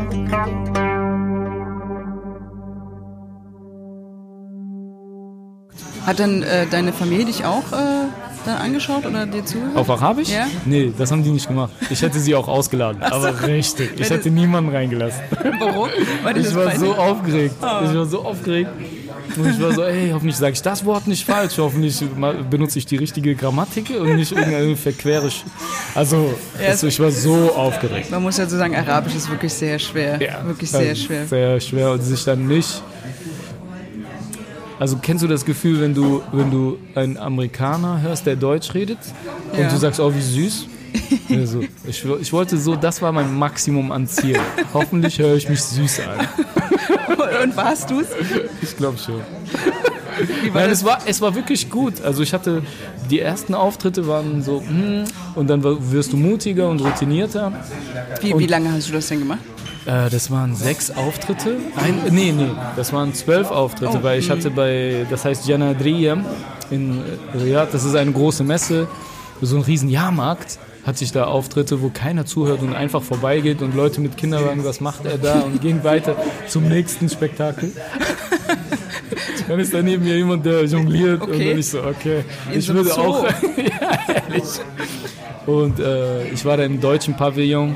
Hat dann äh, deine Familie dich auch äh, dann angeschaut oder dir zugehört? Auf Arabisch? Ja. Nee, das haben die nicht gemacht. Ich hätte sie auch ausgeladen, aber richtig. Ich hätte niemanden reingelassen. Warum? Weil Ich war so aufgeregt. Ich war so aufgeregt. Und ich war so, ey, hoffentlich sage ich das Wort nicht falsch. Hoffentlich benutze ich die richtige Grammatik und nicht irgendeine verquere. Also, also, ich war so aufgeregt. Man muss ja so sagen, Arabisch ist wirklich sehr schwer. wirklich sehr also schwer. Sehr schwer und sich dann nicht Also kennst du das Gefühl, wenn du, wenn du einen Amerikaner hörst, der Deutsch redet und Ja. du sagst, oh, wie süß? Also, ich, ich wollte so, das war mein Maximum an Ziel. Hoffentlich höre ich mich süß an. Und warst du's? Ich glaube schon. War Nein, es war, es war wirklich gut. Also ich hatte, die ersten Auftritte waren so, hm, und dann wirst du mutiger und routinierter. Wie, wie lange hast du das denn gemacht? Äh, das waren sechs Auftritte. Ein, nee, nee, das waren zwölf Auftritte, Oh, weil ich hatte bei, das heißt Janadriya in Riyadh, das ist eine große Messe, so ein riesen Jahrmarkt. Hatte ich da Auftritte, wo keiner zuhört und einfach vorbeigeht und Leute mit Kinderwagen, was macht er da und gehen weiter zum nächsten Spektakel. Dann ist da neben mir jemand, der jongliert und Okay. dann ich so, okay, ich so würde Zoo. auch, ja, ehrlich. Und äh, ich war da im deutschen Pavillon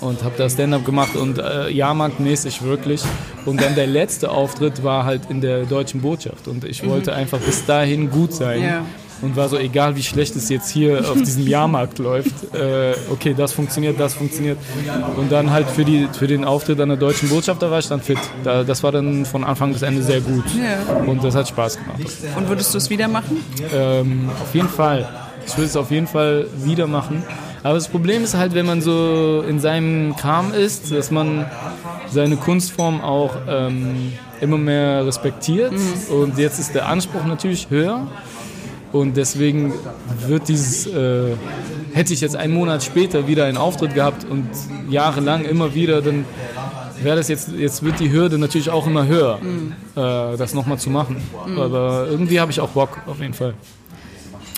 und habe da Stand-up gemacht und äh, Jahrmarktmäßig wirklich. Und dann der letzte Auftritt war halt in der deutschen Botschaft und ich wollte einfach bis dahin gut sein. Mhm. Ja. Und war so, egal wie schlecht es jetzt hier auf diesem Jahrmarkt läuft, äh, okay, das funktioniert, das funktioniert. Und dann halt für, die, für den Auftritt an der deutschen Botschaft, da war ich dann fit. Da, das war dann von Anfang bis Ende sehr gut. Ja. Und das hat Spaß gemacht. Und würdest du es wieder machen? Ähm, auf jeden Fall. Ich will es auf jeden Fall wieder machen. Aber das Problem ist halt, wenn man so in seinem Kram ist, dass man seine Kunstform auch ähm, immer mehr respektiert. Und jetzt ist der Anspruch natürlich höher. Und deswegen wird dieses, äh, hätte ich jetzt einen Monat später wieder einen Auftritt gehabt und jahrelang immer wieder, dann wäre das jetzt, jetzt wird die Hürde natürlich auch immer höher, äh, das nochmal zu machen. Aber irgendwie habe ich auch Bock, auf jeden Fall.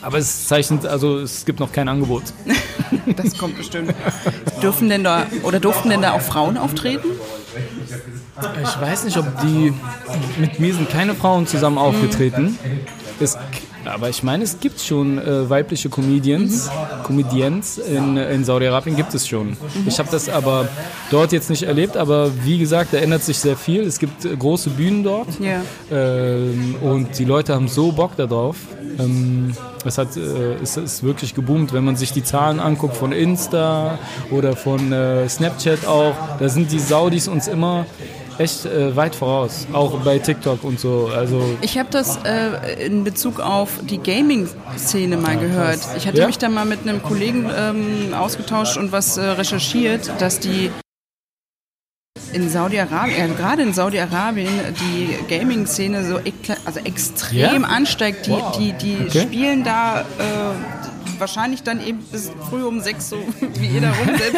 Aber es zeichnet, also es gibt noch kein Angebot. Das kommt bestimmt. Dürfen denn da oder durften denn da auch Frauen auftreten? Ich weiß nicht, ob die, mit mir sind keine Frauen zusammen aufgetreten. Es, aber ich meine, es gibt schon äh, weibliche Comedians, Comedians in, in Saudi-Arabien gibt es schon. Ich habe das aber dort jetzt nicht erlebt, aber wie gesagt, da ändert sich sehr viel. Es gibt äh, große Bühnen dort Ja. ähm, und die Leute haben so Bock darauf. Ähm, es, hat, äh, es ist wirklich geboomt, wenn man sich die Zahlen anguckt von Insta oder von äh, Snapchat auch. Da sind die Saudis uns immer echt äh, weit voraus, auch bei TikTok und so. Also Ich habe das äh, in Bezug auf die Gaming-Szene mal gehört. Ich hatte Ja? mich da mal mit einem Kollegen ähm, ausgetauscht und was äh, recherchiert, dass die in Saudi-Arabien, gerade in Saudi-Arabien, die Gaming-Szene so also extrem Ja? ansteigt. Die, Wow. die, die Okay. spielen da äh, wahrscheinlich dann eben bis früh um sechs, so wie ihr da rumsitzt,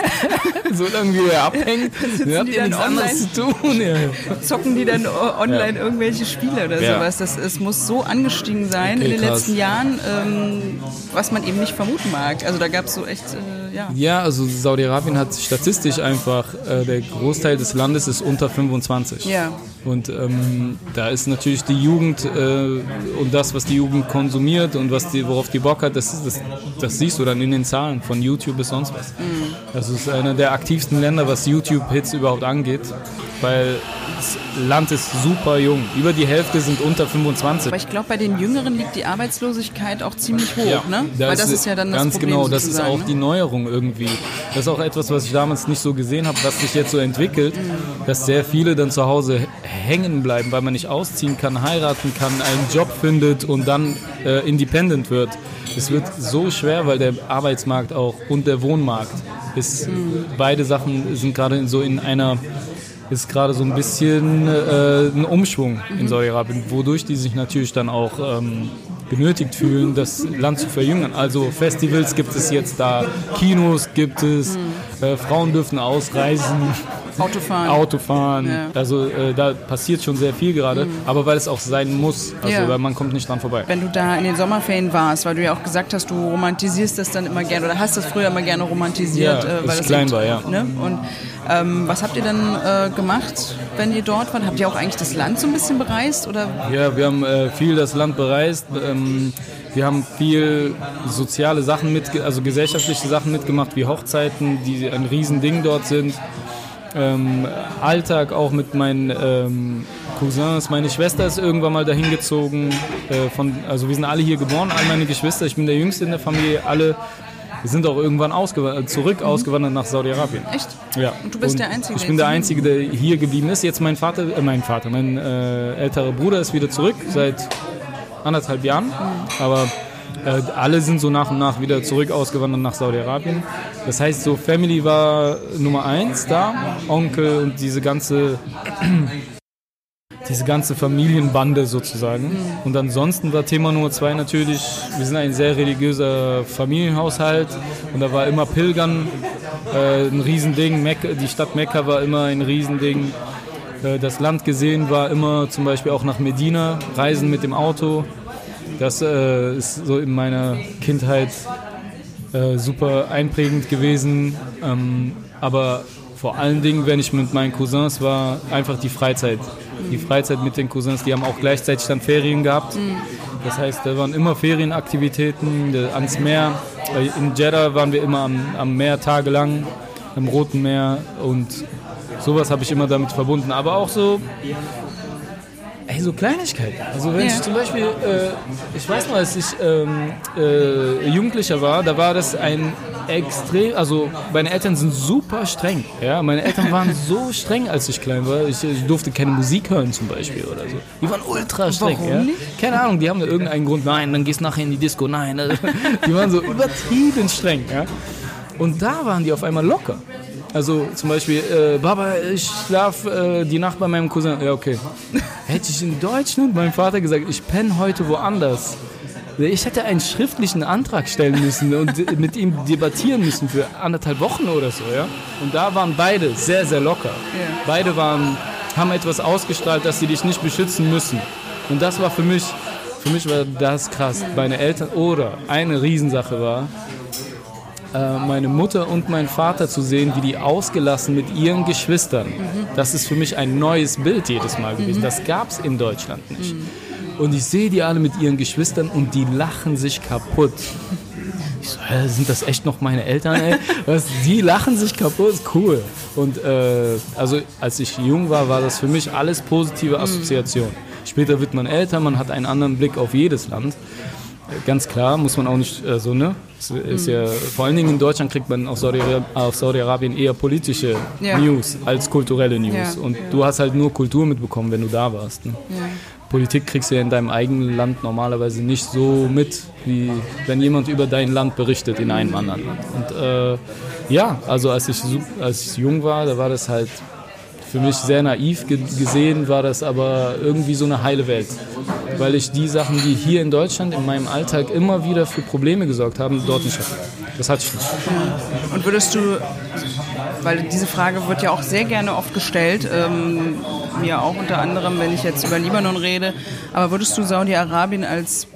so lange wie er abhängt, sitzen habt die ihr dann nichts anderes zu tun. Ja. zocken die dann online irgendwelche Spiele oder Ja. sowas. Das, es muss so angestiegen sein Okay, in den krass. letzten Jahren, ähm, was man eben nicht vermuten mag. Also da gab es so echt, äh, ja. Ja, also Saudi-Arabien hat statistisch einfach, äh, der Großteil des Landes ist unter 25. Ja. Und ähm, da ist natürlich die Jugend äh, und das, was die Jugend konsumiert und was die, worauf die Bock hat, das, das, das siehst du dann in den Zahlen von YouTube bis sonst was. Das ist einer der aktivsten Länder, was YouTube-Hits überhaupt angeht, weil das Land ist super jung. Über die Hälfte sind unter 25. Aber ich glaube, bei den Jüngeren liegt die Arbeitslosigkeit auch ziemlich hoch, ne? da Weil das ist ja dann das ganz Problem genau, das ist auch ne? die Neuerung irgendwie. Das ist auch etwas, was ich damals nicht so gesehen habe, was sich jetzt so entwickelt, dass sehr viele dann zu Hause hängen bleiben, weil man nicht ausziehen kann, heiraten kann, einen Job findet und dann äh, independent wird. Es wird so schwer, weil der Arbeitsmarkt auch und der Wohnmarkt ist, beide Sachen sind gerade so in einer ist gerade so ein bisschen äh, ein Umschwung in Saudi-Arabien, wodurch die sich natürlich dann auch ähm, genötigt fühlen, das Land zu verjüngen. Also Festivals gibt es jetzt da, Kinos gibt es, äh, Frauen dürfen ausreisen, Autofahren. Auto fahren. Ja. Also äh, da passiert schon sehr viel gerade, aber weil es auch sein muss, also Ja. weil man kommt nicht dran vorbei. Wenn du da in den Sommerferien warst, weil du ja auch gesagt hast, du romantisierst das dann immer gerne oder hast das früher immer gerne romantisiert, Ja, äh, weil ich das klein war, ja. Ne? Und ähm, was habt ihr dann äh, gemacht, wenn ihr dort wart? Habt ihr auch eigentlich das Land so ein bisschen bereist oder? Ja, wir haben äh, viel das Land bereist. Ähm, wir haben viel soziale Sachen mit, also gesellschaftliche Sachen mitgemacht, wie Hochzeiten, die ein Riesending dort sind. Ähm, Alltag auch mit meinen ähm, Cousins. Meine Schwester ist irgendwann mal dahin gezogen. Äh, von, also wir sind alle hier geboren, all meine Geschwister. Ich bin der Jüngste in der Familie. Alle sind auch irgendwann ausgew zurück mhm. ausgewandert nach Saudi-Arabien. Echt? Ja. Und du bist und der Einzige? Ich bin der Einzige, der hier geblieben ist. Jetzt mein Vater, äh, mein Vater, mein äh, älterer Bruder ist wieder zurück seit anderthalb Jahren. Mhm. Aber äh, alle sind so nach und nach wieder zurück ausgewandert nach Saudi-Arabien. Das heißt, so Family war Nummer eins da, Onkel und diese ganze diese ganze Familienbande sozusagen. Und ansonsten war Thema Nummer zwei natürlich, wir sind ein sehr religiöser Familienhaushalt und da war immer Pilgern äh, ein Riesending. Mekka, die Stadt Mekka war immer ein Riesending. Äh, das Land gesehen war immer zum Beispiel auch nach Medina, Reisen mit dem Auto. Das äh, ist so in meiner Kindheit äh, super einprägend gewesen. Ähm, aber vor allen Dingen, wenn ich mit meinen Cousins war, einfach die Freizeit. Die Freizeit mit den Cousins, die haben auch gleichzeitig dann Ferien gehabt. Das heißt, da waren immer Ferienaktivitäten ans Meer. In Jeddah waren wir immer am, am Meer tagelang, am Roten Meer und sowas habe ich immer damit verbunden. Aber auch so Ey, so Kleinigkeiten. Also wenn ja. ich zum Beispiel, äh, ich weiß noch, als ich ähm, äh, Jugendlicher war, da war das ein extrem, also meine Eltern sind super streng. Ja, meine Eltern waren so streng, als ich klein war. Ich, ich durfte keine Musik hören zum Beispiel oder so. Die waren ultra streng. Warum ja? nicht? Keine Ahnung, die haben da irgendeinen Grund. Nein, dann gehst du nachher in die Disco. Nein, die waren so übertrieben streng. Ja? Und da waren die auf einmal locker. Also zum Beispiel, äh, Baba, ich schlaf äh, die Nacht bei meinem Cousin. Ja, okay. Hätte ich in Deutschland meinem Vater gesagt, ich penne heute woanders. Ich hätte einen schriftlichen Antrag stellen müssen und mit ihm debattieren müssen für anderthalb Wochen oder so, ja. Und da waren beide sehr, sehr locker. Ja. Beide waren, haben etwas ausgestrahlt, dass sie dich nicht beschützen müssen. Und das war für mich, für mich war das krass. Meine Eltern, oder eine Riesensache war, äh, meine Mutter und meinen Vater zu sehen, wie die ausgelassen mit ihren Geschwistern. Mhm. Das ist für mich ein neues Bild jedes Mal gewesen. Mhm. Das gab es in Deutschland nicht. Mhm. Und ich sehe die alle mit ihren Geschwistern und die lachen sich kaputt. Ich so, hä, sind das echt noch meine Eltern, ey? Was, die lachen sich kaputt, cool. Und äh, also als ich jung war, war das für mich alles positive Assoziation. Später wird man älter, man hat einen anderen Blick auf jedes Land. Ganz klar, muss man auch nicht äh, so, ne? Ist ja, vor allen Dingen in Deutschland kriegt man auf Saudi-Arabien Saudi eher politische ja. News als kulturelle News. Ja. Und du hast halt nur Kultur mitbekommen, wenn du da warst. Ne? Ja. Politik kriegst du ja in deinem eigenen Land normalerweise nicht so mit, wie wenn jemand über dein Land berichtet in einem anderen Land. Und äh, ja, also als ich, als ich jung war, da war das halt für mich sehr naiv gesehen, war das aber irgendwie so eine heile Welt. Weil ich die Sachen, die hier in Deutschland in meinem Alltag immer wieder für Probleme gesorgt haben, dort nicht hatte. Das hatte ich nicht. Und würdest du, weil diese Frage wird ja auch sehr gerne oft gestellt, ähm, mir auch unter anderem, wenn ich jetzt über Libanon rede, aber würdest du Saudi-Arabien als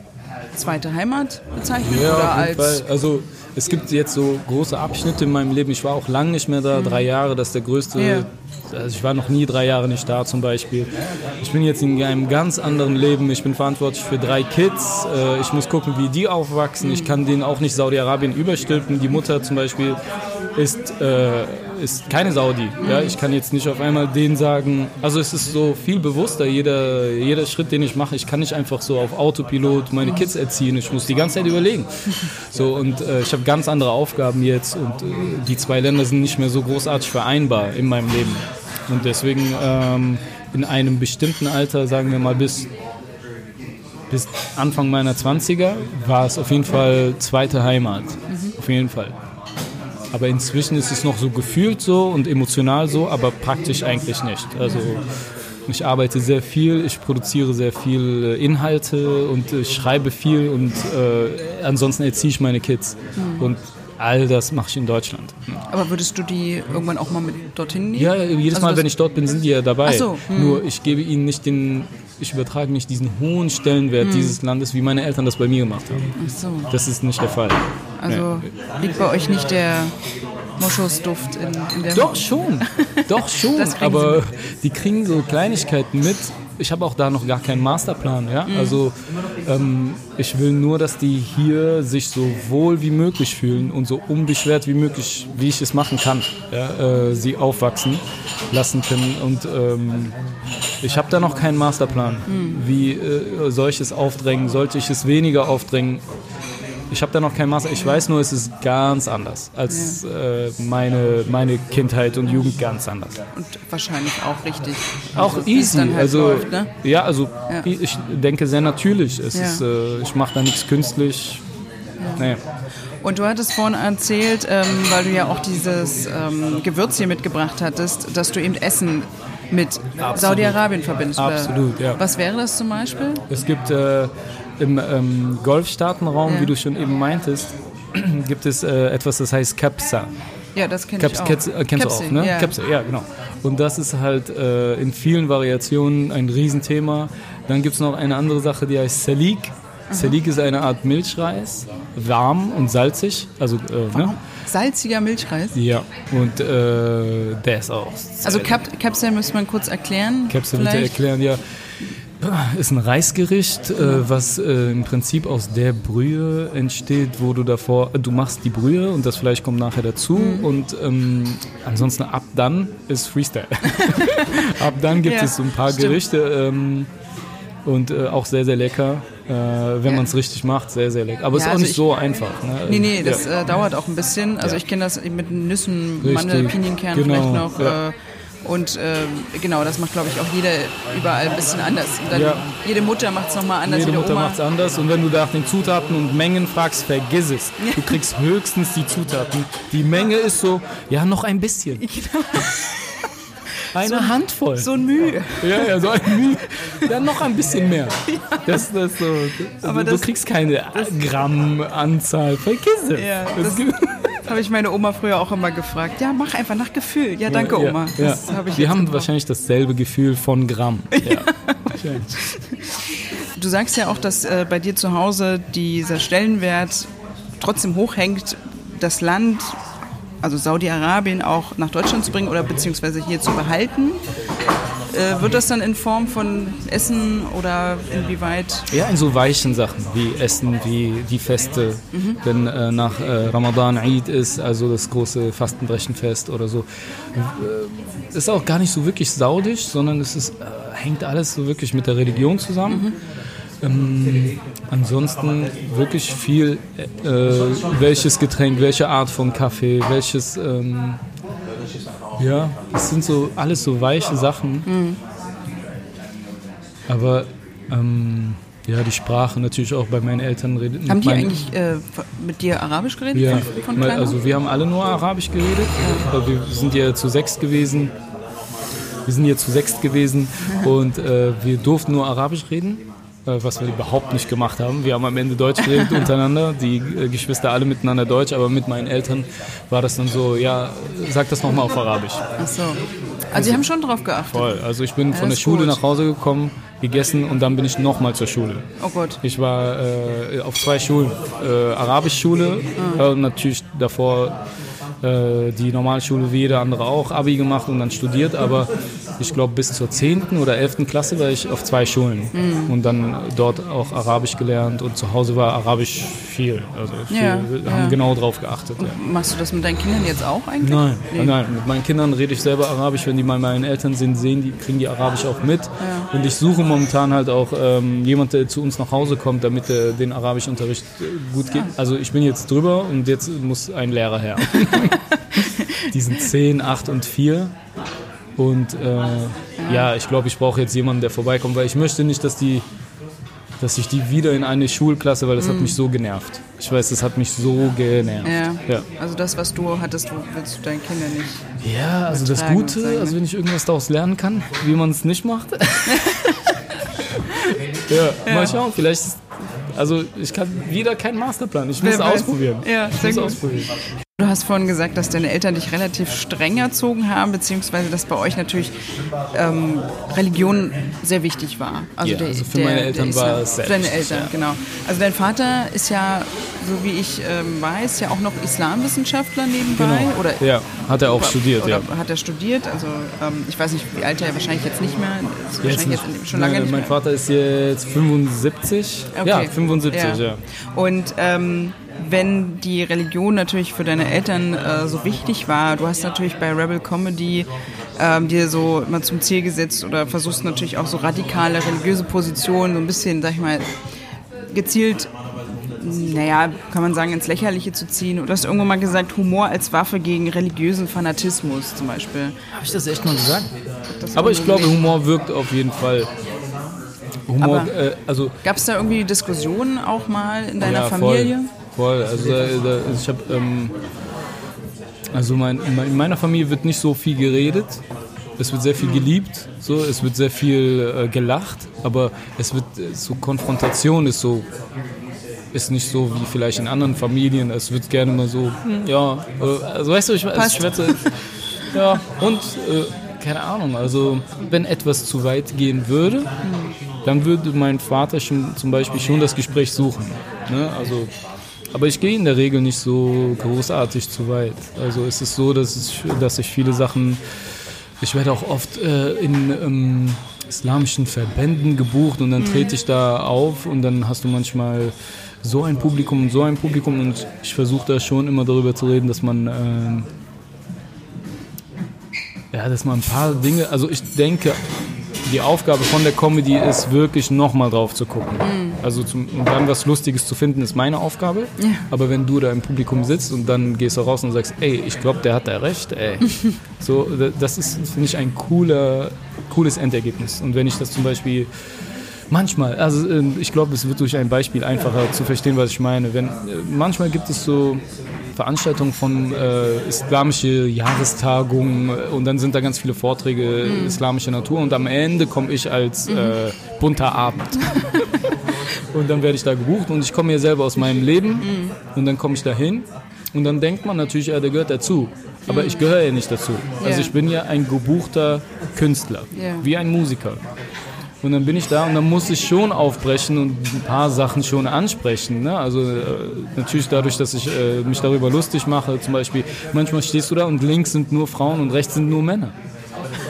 zweite Heimat bezeichnen? Ja, oder als Fall. Also es gibt jetzt so große Abschnitte in meinem Leben. Ich war auch lange nicht mehr da, mhm. drei Jahre, das ist der größte ja. Also ich war noch nie drei Jahre nicht da zum Beispiel. Ich bin jetzt in einem ganz anderen Leben. Ich bin verantwortlich für drei Kids. Äh, ich muss gucken, wie die aufwachsen. Ich kann denen auch nicht Saudi-Arabien überstülpen. Die Mutter zum Beispiel ist, äh, ist keine Saudi. Ja? Ich kann jetzt nicht auf einmal denen sagen, also es ist so viel bewusster, jeder, jeder Schritt, den ich mache. Ich kann nicht einfach so auf Autopilot meine Kids erziehen. Ich muss die ganze Zeit überlegen. So, und äh, ich habe ganz andere Aufgaben jetzt und äh, die zwei Länder sind nicht mehr so großartig vereinbar in meinem Leben. Und deswegen ähm, in einem bestimmten Alter, sagen wir mal bis, bis Anfang meiner 20er, war es auf jeden Fall zweite Heimat. Mhm. Auf jeden Fall. Aber inzwischen ist es noch so gefühlt so und emotional so, aber praktisch eigentlich nicht. Also ich arbeite sehr viel, ich produziere sehr viel äh, Inhalte und ich schreibe viel und äh, ansonsten erziehe ich meine Kids. Mhm. Und All das mache ich in Deutschland. Aber würdest du die irgendwann auch mal mit dorthin nehmen? Ja, jedes also Mal, wenn ich dort bin, sind die ja dabei. Ach so, hm. Nur ich gebe ihnen nicht den, ich übertrage nicht diesen hohen Stellenwert hm. dieses Landes, wie meine Eltern das bei mir gemacht haben. Ach so. Das ist nicht der Fall. Also ja. liegt bei euch nicht der Moschusduft in, in der Doch schon, doch schon. aber die kriegen so Kleinigkeiten mit, ich habe auch da noch gar keinen Masterplan. Ja? Mhm. Also ähm, ich will nur, dass die hier sich so wohl wie möglich fühlen und so unbeschwert wie möglich, wie ich es machen kann, ja? äh, sie aufwachsen lassen können. Und ähm, ich habe da noch keinen Masterplan, mhm. wie äh, solches aufdrängen, sollte ich es weniger aufdrängen. Ich habe da noch kein Master. Ich weiß nur, es ist ganz anders als äh, meine, meine Kindheit und Jugend ganz anders. Und wahrscheinlich auch richtig. Auch Also, easy. halt also läuft, ne? ja, also Ja. ich denke sehr natürlich. Es Ja. ist, äh, ich mache da nichts künstlich. Nee. Und du hattest vorhin erzählt, ähm, weil du ja auch dieses ähm, Gewürz hier mitgebracht hattest, dass du eben Essen mit. Saudi-Arabien verbindest. Absolut, ja. Was wäre das zum Beispiel? Es gibt äh, im ähm, Golfstaatenraum, Ja. wie du schon eben meintest, gibt es äh, etwas, das heißt Kapsa. Ja, das kenne ich auch. kennst, äh, kennst du Capsi, auch, ne? Ja. Capsi, ja, genau. Und das ist halt äh, in vielen Variationen ein Riesenthema. Dann gibt es noch eine andere Sache, die heißt Salik. Salik ist eine Art Milchreis, warm und salzig. Also, äh, ne? Salziger Milchreis. Ja, und äh, der ist auch. Also Cap Capsel müsste man kurz erklären. Capsule bitte erklären, ja. Ist ein Reisgericht, äh, was äh, im Prinzip aus der Brühe entsteht, wo du davor, du machst die Brühe und das Fleisch kommt nachher dazu Mhm. und ähm, ansonsten ab dann ist Freestyle. ab dann gibt Ja, es so ein paar stimmt. Gerichte ähm, und äh, auch sehr, sehr lecker, äh, wenn Ja. man es richtig macht, sehr, sehr lecker. Aber es Ja, ist auch also nicht ich- so einfach. Ne? Nee, nee, das äh, dauert auch ein bisschen. Also ich kenne das mit Nüssen. Mandel, Pinienkern Genau, vielleicht noch. Und äh, genau, das macht, glaube ich, auch jeder überall ein bisschen anders. Dann, Ja. Jede Mutter macht es nochmal anders, Jede jede Mutter macht es anders und wenn du nach den Zutaten und Mengen fragst, vergiss es. Du kriegst höchstens die Zutaten. Die Menge ist so, ja, noch ein bisschen. Eine Handvoll. So ein Mühe. ja, ja, so ein Mühe. Ja, noch ein bisschen mehr. Das, das so. Aber du, das- kriegst keine Grammanzahl. Vergiss es. Ja, das- Habe ich meine Oma früher auch immer gefragt. Ja, mach einfach nach Gefühl. Ja, danke, ja, Oma. Ja. Das habe ich Wir haben gebraucht. wahrscheinlich dasselbe Gefühl von Gramm. Ja. Du sagst ja auch, dass äh, bei dir zu Hause dieser Stellenwert trotzdem hochhängt, das Land, also Saudi-Arabien, auch nach Deutschland zu bringen oder beziehungsweise hier zu behalten. Äh, wird das dann in Form von Essen oder inwieweit? Ja, in so weichen Sachen wie Essen, wie die Feste. Wenn äh, nach äh, Ramadan Eid ist, also das große Fastenbrechenfest oder so. Äh, ist auch gar nicht so wirklich saudisch, sondern es ist, äh, hängt alles so wirklich mit der Religion zusammen. Ähm, ansonsten wirklich viel, äh, welches Getränk, welche Art von Kaffee, welches. Ähm, ja, es sind so alles so weiche Sachen. Aber ähm, ja, die Sprache natürlich auch bei meinen Eltern redet. Haben die eigentlich äh, mit dir Arabisch geredet? ja, Von, von also wir haben alle nur Arabisch geredet. Aber Wir sind ja zu sechs gewesen. Wir sind hier zu sechs gewesen und äh, wir durften nur Arabisch reden, was wir überhaupt nicht gemacht haben. Wir haben am Ende Deutsch geredet untereinander, die äh, Geschwister alle miteinander Deutsch, aber mit meinen Eltern war das dann so, ja, sag das nochmal auf Arabisch. Ach so. Also sie haben schon drauf geachtet. Voll. Also ich bin von der Schule gut. nach Hause gekommen, gegessen und dann bin ich nochmal zur Schule. Oh Gott. Ich war äh, auf zwei Schulen. Äh, Arabischschule äh, und natürlich davor äh, die Normalschule wie jeder andere auch, Abi gemacht und dann studiert, aber ich glaube bis zur 10. oder 11. Klasse war ich auf zwei Schulen und dann dort auch Arabisch gelernt und zu Hause war Arabisch viel. Also viel, Ja, haben ja. genau drauf geachtet. Ja. Machst du das mit deinen Kindern jetzt auch eigentlich? Nein, Nee. nein, mit meinen Kindern rede ich selber Arabisch. Wenn die bei meinen Eltern sind, sehen die, kriegen die Arabisch auch mit. Und ich suche momentan halt auch ähm, jemand, der zu uns nach Hause kommt, damit er den Arabischunterricht äh, gut geht. Also ich bin jetzt drüber und jetzt muss ein Lehrer her. die sind 10, 8 und 4. Und äh, ja, ich glaube, ich brauche jetzt jemanden, der vorbeikommt, weil ich möchte nicht, dass die dass ich die wieder in eine Schulklasse, weil das hat mich so genervt. Ich weiß, das hat mich so genervt. Ja. ja. Also das, was du hattest, willst du deinen Kindern nicht. Ja, also das Gute, sozusagen, also ne? wenn ich irgendwas daraus lernen kann, wie man es nicht macht. ja, mal schauen, vielleicht ist, also ich kann wieder keinen Masterplan, ich muss weiß. ausprobieren. Ja, ich muss gut. ausprobieren. Du hast vorhin gesagt, dass deine Eltern dich relativ streng erzogen haben, beziehungsweise dass bei euch natürlich ähm, Religion sehr wichtig war. Also, Ja, also für meine Eltern war es sehr Für deine Eltern, ja. genau. Also dein Vater ist ja, so wie ich ähm, weiß, ja auch noch Islamwissenschaftler nebenbei. Genau. Oder, Ja, hat er auch studiert, oder ja. hat er studiert? Also ähm, ich weiß nicht, wie alt er wahrscheinlich jetzt nicht mehr. Ist Jetzt wahrscheinlich nicht. jetzt schon lange Nein, nicht mein mehr. Vater ist jetzt 75. Ja, 75, ja. Und ähm, wenn die Religion natürlich für deine Eltern äh, so wichtig war, du hast natürlich bei Rebel Comedy ähm, dir so immer zum Ziel gesetzt oder versuchst natürlich auch so radikale religiöse Positionen so ein bisschen, sag ich mal, gezielt naja, kann man sagen, ins Lächerliche zu ziehen. Du hast irgendwann mal gesagt, Humor als Waffe gegen religiösen Fanatismus zum Beispiel. Habe ich das echt mal gesagt? Aber ich glaube, Humor wirkt auf jeden Fall. Humor, äh, also Gab es da irgendwie Diskussionen auch mal in deiner ja, Familie? Voll, voll. Also da, ich habe, ähm, also mein, in meiner Familie wird nicht so viel geredet. Es wird sehr viel geliebt, so, es wird sehr viel äh, gelacht, aber es wird äh, so Konfrontation ist so ist nicht so wie vielleicht in anderen Familien. Es wird gerne mal so, hm, ja, äh, also weißt du, ich, also ich schwätze, ja, und äh, keine Ahnung, also wenn etwas zu weit gehen würde, dann würde mein Vater schon zum Beispiel schon das Gespräch suchen. Ne? Also, aber ich gehe in der Regel nicht so großartig zu weit. Also es ist so, dass, ich, dass ich viele Sachen, ich werde auch oft äh, in ähm, islamischen Verbänden gebucht und dann mhm. trete ich da auf und dann hast du manchmal so ein Publikum und so ein Publikum und ich versuche da schon immer darüber zu reden, dass man ähm, ja, dass man ein paar Dinge, also ich denke, die Aufgabe von der Comedy ist wirklich nochmal drauf zu gucken. Also zum, dann was Lustiges zu finden, ist meine Aufgabe. Ja. Aber wenn du da im Publikum sitzt und dann gehst du raus und sagst, ey, ich glaube, der hat da recht, ey. so, das ist, finde ich, ein cooler, cooles Endergebnis. Und wenn ich das zum Beispiel Manchmal, also ähm, ich glaube, es wird durch ein Beispiel einfacher zu verstehen, was ich meine. Wenn, äh, manchmal gibt es so Veranstaltungen von äh, islamische Jahrestagungen äh, und dann sind da ganz viele Vorträge mhm. islamischer Natur und am Ende komme ich als mhm. äh, bunter Abend. und dann werde ich da gebucht und ich komme hier selber aus meinem Leben mhm. und dann komme ich da hin und dann denkt man natürlich, ja, der gehört dazu. Aber ich gehöre ja nicht dazu. Also ich bin ja ein gebuchter Künstler, wie ein Musiker. Und dann bin ich da und dann muss ich schon aufbrechen und ein paar Sachen schon ansprechen. Ne? Also äh, natürlich dadurch, dass ich äh, mich darüber lustig mache, zum Beispiel, manchmal stehst du da und links sind nur Frauen und rechts sind nur Männer.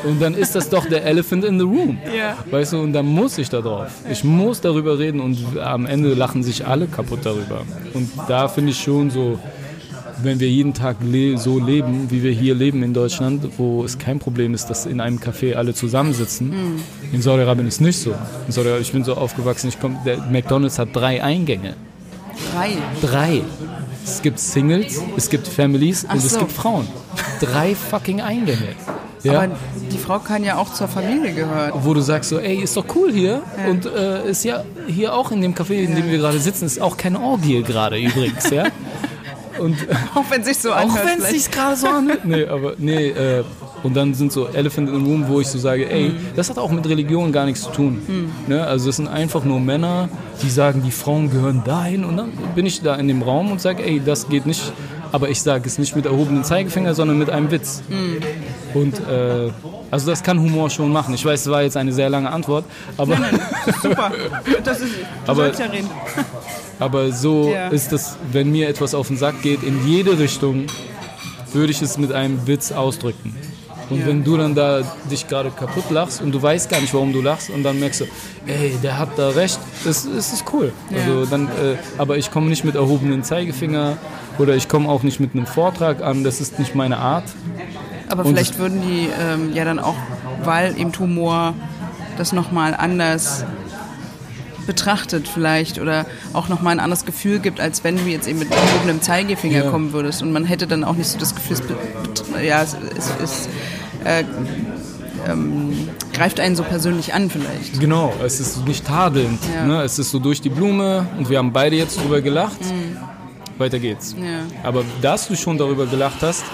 Und dann ist das doch der Elephant in the room. Yeah. Weißt du, und dann muss ich da drauf. Ich muss darüber reden und am Ende lachen sich alle kaputt darüber. Und da finde ich schon so, wenn wir jeden Tag le so leben, wie wir hier leben in Deutschland, wo es kein Problem ist, dass in einem Café alle zusammensitzen. Mhm. In Saudi-Arabien ist nicht so. In Saudi ich bin so aufgewachsen, ich komm, der McDonald's hat drei Eingänge. Drei? Drei. Es gibt Singles, es gibt Families Ach und so. es gibt Frauen. Drei fucking Eingänge. Ja? Aber die Frau kann ja auch zur Familie gehören. Wo du sagst so, ey, ist doch cool hier. Ja. Und äh, ist ja hier auch in dem Café, in dem wir gerade sitzen, ist auch keine Orgie gerade übrigens, ja. Und, auch wenn es sich so anhört. Auch wenn es sich gerade so anhört. nee, aber nee, äh, und dann sind so Elephant in the Room, wo ich so sage, ey, mhm. das hat auch mit Religion gar nichts zu tun. Mhm. Ne? Also das sind einfach nur Männer, die sagen, die Frauen gehören dahin. Und dann bin ich da in dem Raum und sage, ey, das geht nicht. Aber ich sage es nicht mit erhobenem Zeigefinger, sondern mit einem Witz. Mhm. Und äh, also das kann Humor schon machen. Ich weiß, es war jetzt eine sehr lange Antwort, aber nein, nein, super. Das ist, du aber, ja reden. Aber so ja. ist es, wenn mir etwas auf den Sack geht, in jede Richtung, würde ich es mit einem Witz ausdrücken. Und ja. wenn du dann da dich gerade kaputt lachst und du weißt gar nicht, warum du lachst und dann merkst du, ey, der hat da recht, das, das ist cool. Ja. Also dann, äh, aber ich komme nicht mit erhobenen Zeigefinger oder ich komme auch nicht mit einem Vortrag an, das ist nicht meine Art. Aber und vielleicht würden die ähm, ja dann auch, weil eben Humor das nochmal anders betrachtet vielleicht oder auch nochmal ein anderes Gefühl gibt, als wenn du jetzt eben mit erhobenem Zeigefinger ja. kommen würdest. Und man hätte dann auch nicht so das Gefühl, es, ja, es, es äh, ähm, greift einen so persönlich an vielleicht. Genau, es ist nicht tadelnd. Ja. Ne? Es ist so durch die Blume und wir haben beide jetzt drüber gelacht. Mhm. Weiter geht's. Ja. Aber dass du schon darüber gelacht hast,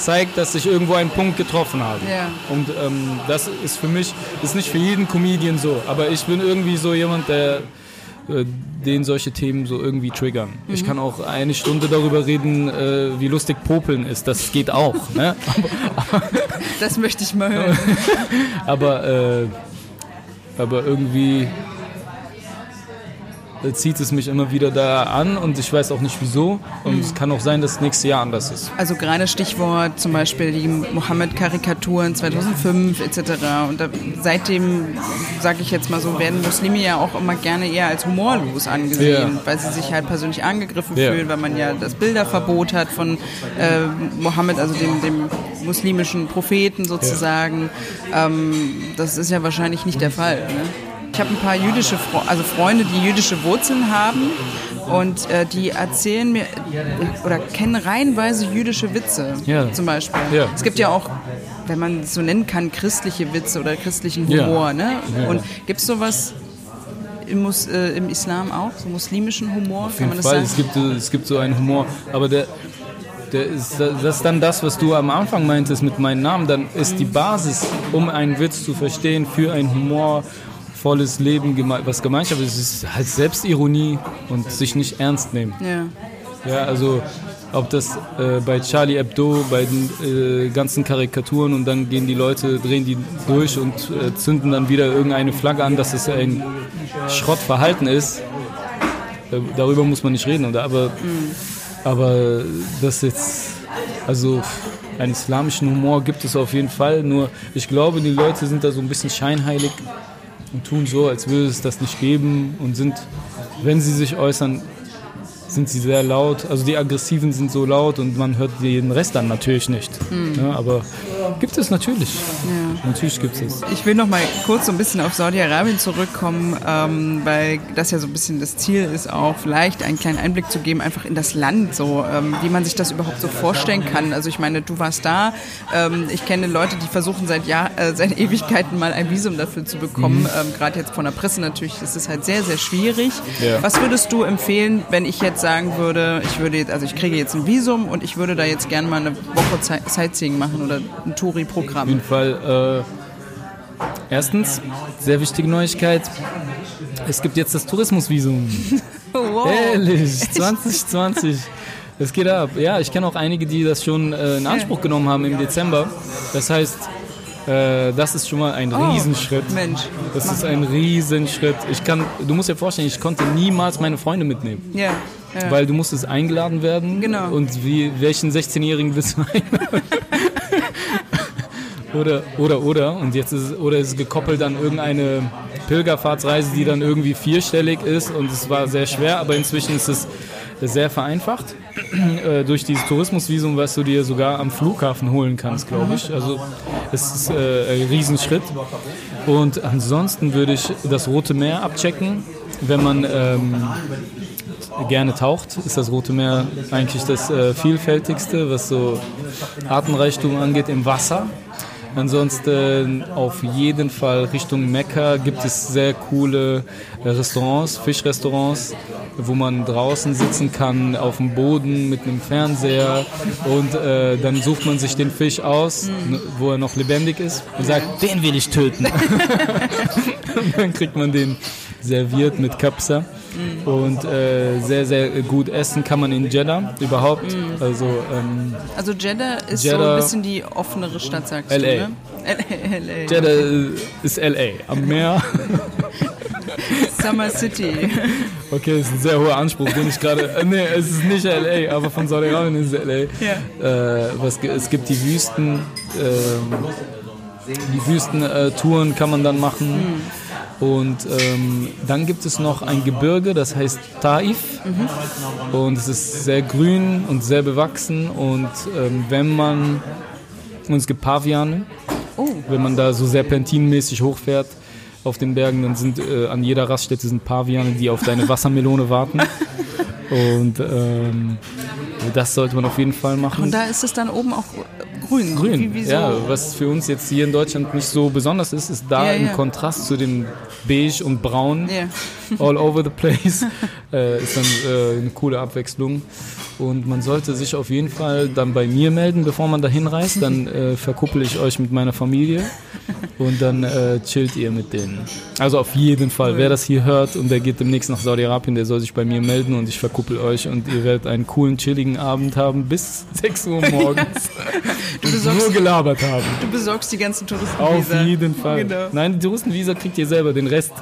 zeigt, dass ich irgendwo einen Punkt getroffen habe. Ja. Und ähm, das ist für mich, ist nicht für jeden Comedian so, aber ich bin irgendwie so jemand, der äh, den solche Themen so irgendwie triggern. Mhm. Ich kann auch eine Stunde darüber reden, äh, wie lustig Popeln ist. Das geht auch. ne? aber, das möchte ich mal hören. aber, äh, aber irgendwie zieht es mich immer wieder da an und ich weiß auch nicht wieso. Und mhm. es kann auch sein, dass das nächste Jahr anders ist. Also gerade Stichwort zum Beispiel die Mohammed-Karikaturen 2005 etc. Und da, seitdem, sage ich jetzt mal so, werden Muslime ja auch immer gerne eher als humorlos angesehen, ja. weil sie sich halt persönlich angegriffen ja. fühlen, weil man ja das Bilderverbot hat von äh, Mohammed, also dem, dem muslimischen Propheten sozusagen. Ja. Ähm, das ist ja wahrscheinlich nicht der Fall. Ne? Ich habe ein paar jüdische, Fre also Freunde, die jüdische Wurzeln haben und äh, die erzählen mir oder kennen reihenweise jüdische Witze Ja. zum Beispiel. Ja. Es gibt ja auch, wenn man es so nennen kann, christliche Witze oder christlichen. Humor. Ne? Ja. Und gibt es sowas im, Mus äh, im Islam auch, so muslimischen Humor? Auf jeden Fall, es gibt, so- es gibt so einen Humor, aber der, ist, das ist dann das, was du am Anfang meintest mit meinem Namen, dann ist die Basis, um einen Witz zu verstehen, für ein humorvolles Leben, geme- was Gemeinschaft ist, ist halt Selbstironie und sich nicht ernst nehmen. Ja. Ja, also ob das äh, bei Charlie Hebdo, bei den äh, ganzen Karikaturen und dann gehen die Leute, drehen die durch und äh, zünden dann wieder irgendeine Flagge an, dass es ein Schrottverhalten ist. Darüber muss man nicht reden, oder? Aber, aber das jetzt, also einen islamischen Humor gibt es auf jeden Fall, nur ich glaube, die Leute sind da so ein bisschen scheinheilig und tun so, als würde es das nicht geben und sind, wenn sie sich äußern, sind sie sehr laut. Also die Aggressiven sind so laut und man hört den Rest dann natürlich nicht. Ja, aber gibt es natürlich. Natürlich gibt es. Ich will noch mal kurz so ein bisschen auf Saudi-Arabien zurückkommen, ähm, weil das ja so ein bisschen das Ziel ist, auch vielleicht einen kleinen Einblick zu geben, einfach in das Land, so ähm, wie man sich das überhaupt so vorstellen kann. Also ich meine, du warst da. Ähm, ich kenne Leute, die versuchen seit Jahr, äh, seit Ewigkeiten mal ein Visum dafür zu bekommen. Ähm, Gerade jetzt von der Presse natürlich ist es halt sehr, sehr schwierig. Ja. Was würdest du empfehlen, wenn ich jetzt sagen würde, ich würde jetzt, also ich kriege jetzt ein Visum und ich würde da jetzt gerne mal eine Woche Zeit- Sightseeing machen oder ein Auf Touri-Programm? jeden Fall. Äh, erstens, sehr wichtige Neuigkeit. Es gibt jetzt das Tourismusvisum. Wow. Ehrlich, 2020. Es geht ab. Ja, ich kenne auch einige, die das schon äh, in Anspruch genommen haben im Dezember. Das heißt, äh, das ist schon mal ein Oh, Riesenschritt. Mensch. Das ist ein Riesenschritt. Ich kann, du musst dir vorstellen, ich konnte niemals meine Freunde mitnehmen. Ja. ja. Weil du musstest eingeladen werden. Genau. Und wie, welchen 16-Jährigen willst du einladen? Oder, oder, oder. Und jetzt ist, oder ist es gekoppelt an irgendeine Pilgerfahrtsreise, die dann irgendwie vierstellig ist. Und es war sehr schwer, aber inzwischen ist es sehr vereinfacht. Äh, durch dieses Tourismusvisum, was du dir sogar am Flughafen holen kannst, glaube ich. Also es ist äh, ein Riesenschritt. Und ansonsten würde ich das Rote Meer abchecken, wenn man ähm, gerne taucht, ist das Rote Meer eigentlich das äh, vielfältigste, was so Artenreichtum angeht im Wasser. Ansonsten auf jeden Fall Richtung Mekka gibt es sehr coole äh, Restaurants, Fischrestaurants, wo man draußen sitzen kann auf dem Boden mit einem Fernseher und äh, dann sucht man sich den Fisch aus, wo er noch lebendig ist und sagt, den will ich töten. und dann kriegt man den serviert mit Kapsa. Und äh, sehr, sehr gut essen kann man in Jeddah überhaupt. Also ähm, Also Jeddah ist so ein Jeddah- bisschen die offenere Stadt, sagst LA. du, ne? LA. Jeddah äh, ist LA am Meer. Summer City. Okay, das ist ein sehr hoher Anspruch, den ich gerade. Äh, nee, es ist nicht LA, aber von Saudi-Arabien ist es LA. Ja. Äh, was, es gibt die Wüsten. ähm, die Wüstentouren kann man dann machen. Und ähm, dann gibt es noch ein Gebirge, das heißt Taif. Und es ist sehr grün und sehr bewachsen. Und ähm, wenn man. Und es gibt Paviane. Oh, Wenn man da so serpentinmäßig hochfährt auf den Bergen, dann sind äh, an jeder Raststätte sind Paviane, die auf deine Wassermelone warten. Und ähm, das sollte man auf jeden Fall machen. und da ist es dann oben auch grün. Grün, Wie, wie so. ja, was für uns jetzt hier in Deutschland nicht so besonders ist, ist da Ja, im ja. Kontrast zu dem Beige und Braun Ja. all over the place äh, ist dann äh, eine coole Abwechslung. Und man sollte sich auf jeden Fall dann bei mir melden, bevor man da hinreist. Dann äh, verkuppel ich euch mit meiner Familie und dann äh, chillt ihr mit denen. Also auf jeden Fall, wer das hier hört und der geht demnächst nach Saudi-Arabien, der soll sich bei mir melden und ich verkuppel euch und ihr werdet einen coolen, chilligen Abend haben bis 6 Uhr morgens. und besorgst- nur gelabert haben. Du besorgst die ganzen Auf Touristenvisa. jeden Fall. Genau. Nein, die Touristenvisa kriegt ihr selber, den Rest,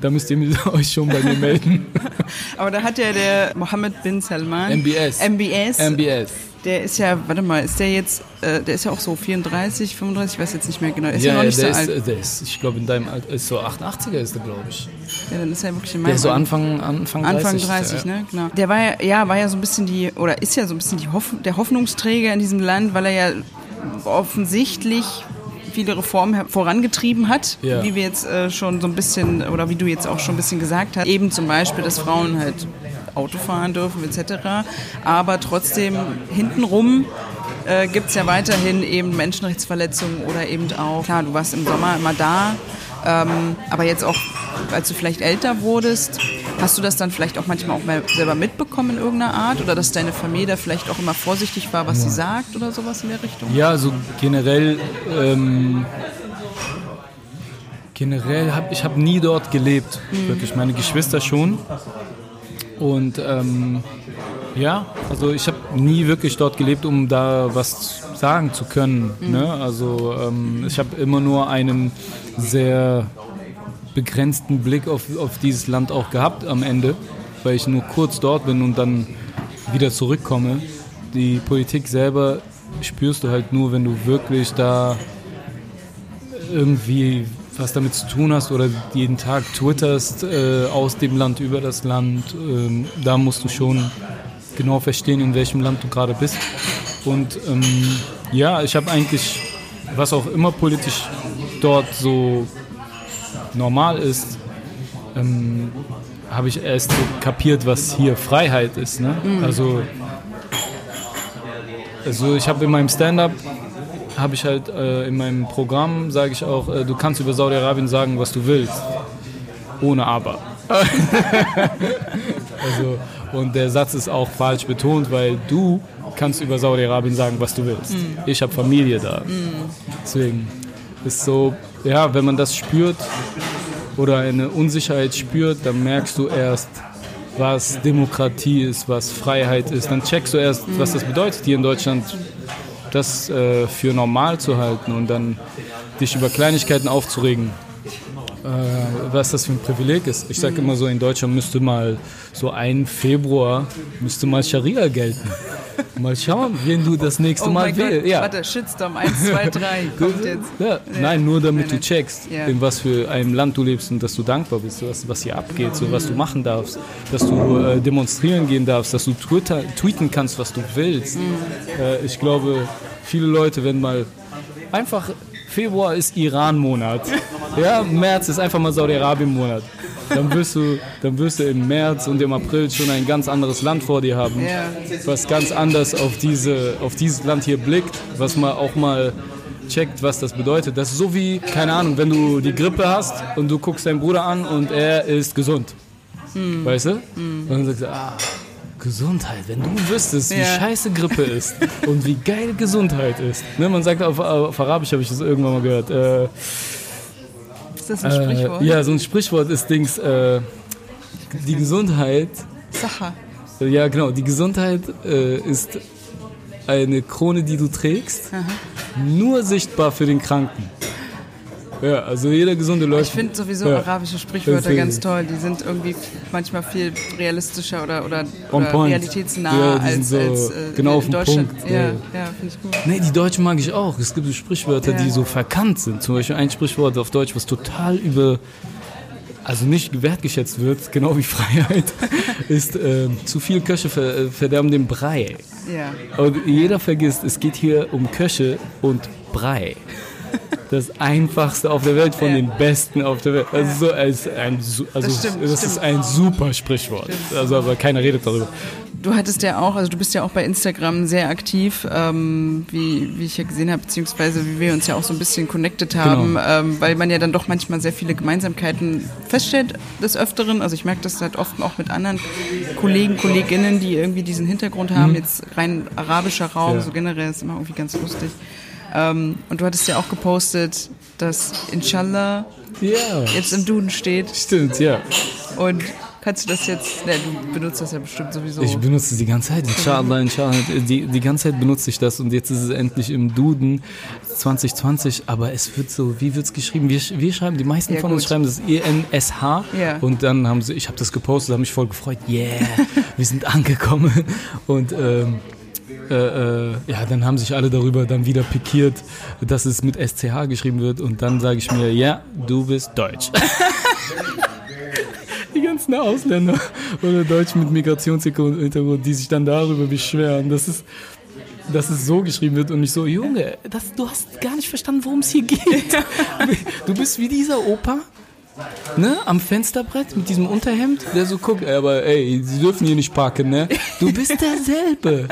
da müsst ihr euch schon bei mir melden. Aber da hat ja der Mohammed bin Salman. MBS. MBS. MBS. der ist ja, warte mal, ist der jetzt, äh, der ist ja auch so 34, 35, ich weiß jetzt nicht mehr genau. Der ist ja, Ja, noch nicht der, so ist, alt. äh, der ist, ich glaube, in deinem Alter, ist so 88er ist der, glaube ich. Ja, dann ist er wirklich in Der meinem ist so. Anfang, Anfang 30. Anfang 30, ja. ne? Genau. Der war ja, ja, war ja so ein bisschen die, oder ist ja so ein bisschen die Hoff der Hoffnungsträger in diesem Land, weil er ja offensichtlich viele Reformen vorangetrieben hat, Ja. wie wir jetzt äh, schon so ein bisschen, oder wie du jetzt auch schon ein bisschen gesagt hast. Eben zum Beispiel, dass Frauen halt Auto fahren dürfen etc. Aber trotzdem hintenrum äh, gibt es ja weiterhin eben Menschenrechtsverletzungen oder eben auch, klar, du warst im Sommer immer da, ähm, aber jetzt auch, als du vielleicht älter wurdest, hast du das dann vielleicht auch manchmal auch mal selber mitbekommen in irgendeiner Art oder dass deine Familie da vielleicht auch immer vorsichtig war, was sie sagt oder sowas in der Richtung? Ja, also generell, ähm, generell habe ich habe nie dort gelebt, wirklich. Meine Geschwister schon. Und ähm, ja, also ich habe nie wirklich dort gelebt, um da was sagen zu können. Ne? Also ähm, ich habe immer nur einen sehr begrenzten Blick auf, auf dieses Land auch gehabt am Ende, weil ich nur kurz dort bin und dann wieder zurückkomme. Die Politik selber spürst du halt nur, wenn du wirklich da irgendwie was damit zu tun hast oder jeden Tag twitterst äh, aus dem Land über das Land. Ähm, da musst du schon genau verstehen, in welchem Land du gerade bist. Und ähm, ja, ich habe eigentlich, was auch immer politisch dort so normal ist, ähm, habe ich erst so kapiert, was hier Freiheit ist. Ne? Also, also ich habe in meinem Stand-up habe ich halt äh, in meinem Programm sage ich auch, äh, du kannst über Saudi-Arabien sagen, was du willst, ohne aber. also und der Satz ist auch falsch betont, weil du kannst über Saudi-Arabien sagen, was du willst. Ich habe Familie da. Deswegen ist so, ja, wenn man das spürt oder eine Unsicherheit spürt, dann merkst du erst, was Demokratie ist, was Freiheit ist. Dann checkst du erst, was das bedeutet hier in Deutschland, das äh, für normal zu halten und dann dich über Kleinigkeiten aufzuregen. Äh, was das für ein Privileg ist. Ich sage immer so, in Deutschland müsste mal so ein Februar müsste mal Scharia gelten. Mal schauen, wen du das nächste Oh Mal wählst. Ja. warte, Shitstorm 1, 2, 3 kommt jetzt. Ja, nein, nur damit Nein, du checkst, Ja. in was für einem Land du lebst und dass du dankbar bist, was, was hier abgeht, so was du machen darfst, dass du äh, demonstrieren gehen darfst, dass du Twitter, tweeten kannst, was du willst. Mhm. Äh, ich glaube, viele Leute, wenn mal einfach Februar ist Iran-Monat, ja, März ist einfach mal Saudi-Arabien-Monat. Dann wirst, du, dann wirst du im März und im April schon ein ganz anderes Land vor dir haben, was ganz anders auf, diese, auf dieses Land hier blickt, was man auch mal checkt, was das bedeutet. Das ist so wie, keine Ahnung, wenn du die Grippe hast und du guckst deinen Bruder an und er ist gesund. Weißt du? Und dann sagst du, ah, Gesundheit, wenn du wüsstest, wie Ja. scheiße Grippe ist und wie geil Gesundheit ist. Ne, man sagt auf, auf Arabisch, habe ich das irgendwann mal gehört. Äh, Ist das ein Sprichwort? äh, ja, so ein Sprichwort ist Dings, äh, die Gesundheit Sacha. ja, genau. Die Gesundheit äh, ist eine Krone, die du trägst, nur sichtbar für den Kranken. Ja, also jeder Gesunde Ich läuft. finde sowieso Ja. arabische Sprichwörter Deswegen. ganz toll. Die sind irgendwie manchmal viel realistischer oder, oder, oder realitätsnah Ja, die als, so als äh, genau in Deutschland. Punkt. Ja, Ja. ja, finde ich gut. Nee, die Deutschen mag ich auch. Es gibt so Sprichwörter, die so verkannt sind. Zum Beispiel ein Sprichwort auf Deutsch, was total über, also nicht wertgeschätzt wird, genau wie Freiheit, ist äh, zu viel Köche ver äh, verderben den Brei. Ja. Und jeder vergisst, es geht hier um Köche und Brei. Das einfachste auf der Welt von Ja. den besten auf der Welt. Also, so als ein, also Das stimmt, das ist stimmt. ein super Sprichwort. Also, aber keiner redet darüber. Du hattest ja auch, also du bist ja auch bei Instagram sehr aktiv, ähm, wie, wie ich ja gesehen habe, beziehungsweise wie wir uns ja auch so ein bisschen connected haben, Genau. ähm, weil man ja dann doch manchmal sehr viele Gemeinsamkeiten feststellt des Öfteren. Also ich merke das halt oft auch mit anderen Kollegen, Kolleginnen, die irgendwie diesen Hintergrund haben, jetzt rein arabischer Raum, Mhm. Ja. so generell ist immer irgendwie ganz lustig. Ähm, und du hattest ja auch gepostet, dass Inshallah Ja. jetzt im Duden steht Stimmt, ja. und kannst du das jetzt, ne, du benutzt das ja bestimmt sowieso. Ich benutze es die ganze Zeit. Inshallah, inshallah. Die, die ganze Zeit benutze ich das und jetzt ist es endlich im Duden 2020. Aber es wird so, wie wird es geschrieben? Wir, wir schreiben, die meisten Ja, von uns gut. schreiben das E-N-S-H. Ja. Und dann haben sie, ich habe das gepostet, habe mich voll gefreut. Yeah, wir sind angekommen. Und ähm, äh, äh, ja, dann haben sich alle darüber dann wieder pikiert, dass es mit SCH geschrieben wird. Und dann sage ich mir, ja, du bist Deutsch. Die ganzen Ausländer oder Deutschen mit Migrationshintergrund, die sich dann darüber beschweren. Das ist, dass es so geschrieben wird und nicht so, Junge, das, du hast gar nicht verstanden, worum es hier geht. Du bist wie dieser Opa, ne, am Fensterbrett mit diesem Unterhemd, der so guckt, aber ey, sie dürfen hier nicht parken, ne? Du bist derselbe.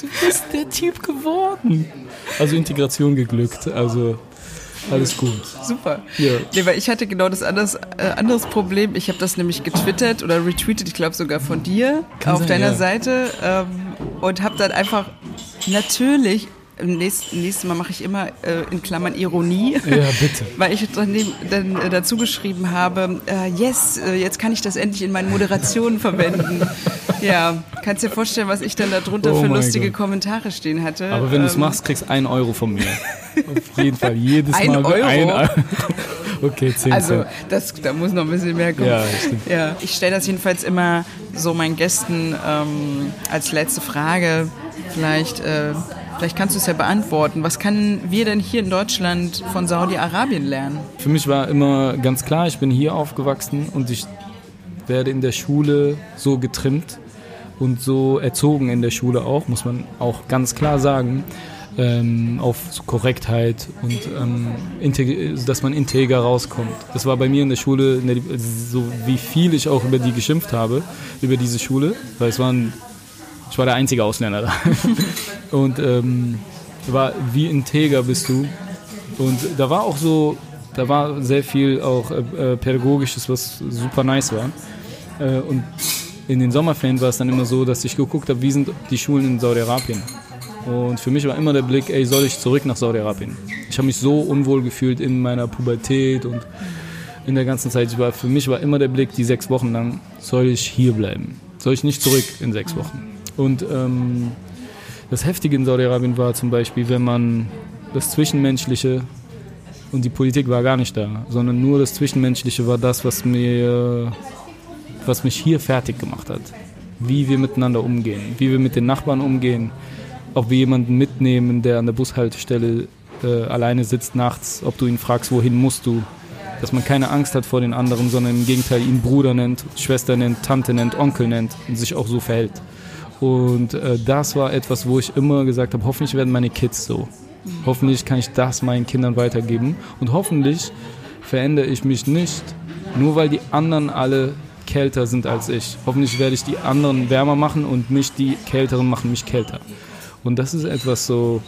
Du bist der Typ geworden. Also Integration geglückt, also alles gut. Super. Ja. Nee, weil ich hatte genau das anderes, äh, anderes Problem. Ich habe das nämlich getwittert oder retweetet, ich glaube sogar von dir Kann auf sein, deiner ja. Seite ähm, und habe dann einfach natürlich Nächstes, nächstes Mal mache ich immer äh, in Klammern Ironie. Ja, bitte. Weil ich dann, dann äh, dazu geschrieben habe, äh, yes, äh, jetzt kann ich das endlich in meinen Moderationen verwenden. ja, kannst dir vorstellen, was ich dann darunter oh für lustige Gott. Kommentare stehen hatte. Aber wenn ähm, du es machst, kriegst du einen Euro von mir. Auf jeden Fall, jedes ein Mal. Euro? Ein Euro. Okay, 10 Also, das, da muss noch ein bisschen mehr kommen. Ja, stimmt. Ja, ich stelle das jedenfalls immer so meinen Gästen ähm, als letzte Frage. Vielleicht äh, Vielleicht kannst du es ja beantworten. Was können wir denn hier in Deutschland von Saudi-Arabien lernen? Für mich war immer ganz klar, ich bin hier aufgewachsen und ich werde in der Schule so getrimmt und so erzogen in der Schule auch, muss man auch ganz klar sagen, ähm, auf Korrektheit und ähm, dass man integer rauskommt. Das war bei mir in der Schule, so wie viel ich auch über die geschimpft habe, über diese Schule, weil es waren ich war der einzige Ausländer da. Und ähm, war, wie integer bist du? Und da war auch so, da war sehr viel auch äh, äh, Pädagogisches, was super nice war. Äh, und in den Sommerferien war es dann immer so, dass ich geguckt habe, wie sind die Schulen in Saudi-Arabien. Und für mich war immer der Blick, ey, soll ich zurück nach Saudi-Arabien? Ich habe mich so unwohl gefühlt in meiner Pubertät und in der ganzen Zeit. War, für mich war immer der Blick, die sechs Wochen lang, soll ich hier bleiben? Soll ich nicht zurück in sechs Wochen? Und ähm, das Heftige in Saudi-Arabien war zum Beispiel, wenn man das Zwischenmenschliche und die Politik war gar nicht da, sondern nur das Zwischenmenschliche war das, was mir, was mich hier fertig gemacht hat. Wie wir miteinander umgehen, wie wir mit den Nachbarn umgehen, ob wir jemanden mitnehmen, der an der Bushaltestelle äh, alleine sitzt nachts, ob du ihn fragst, wohin musst du, dass man keine Angst hat vor den anderen, sondern im Gegenteil ihn Bruder nennt, Schwester nennt, Tante nennt, Onkel nennt und sich auch so verhält. Und äh, das war etwas, wo ich immer gesagt habe, hoffentlich werden meine Kids so. Hoffentlich kann ich das meinen Kindern weitergeben. Und hoffentlich verändere ich mich nicht, nur weil die anderen alle kälter sind als ich. Hoffentlich werde ich die anderen wärmer machen und nicht die Kälteren machen mich kälter. Und das ist etwas so,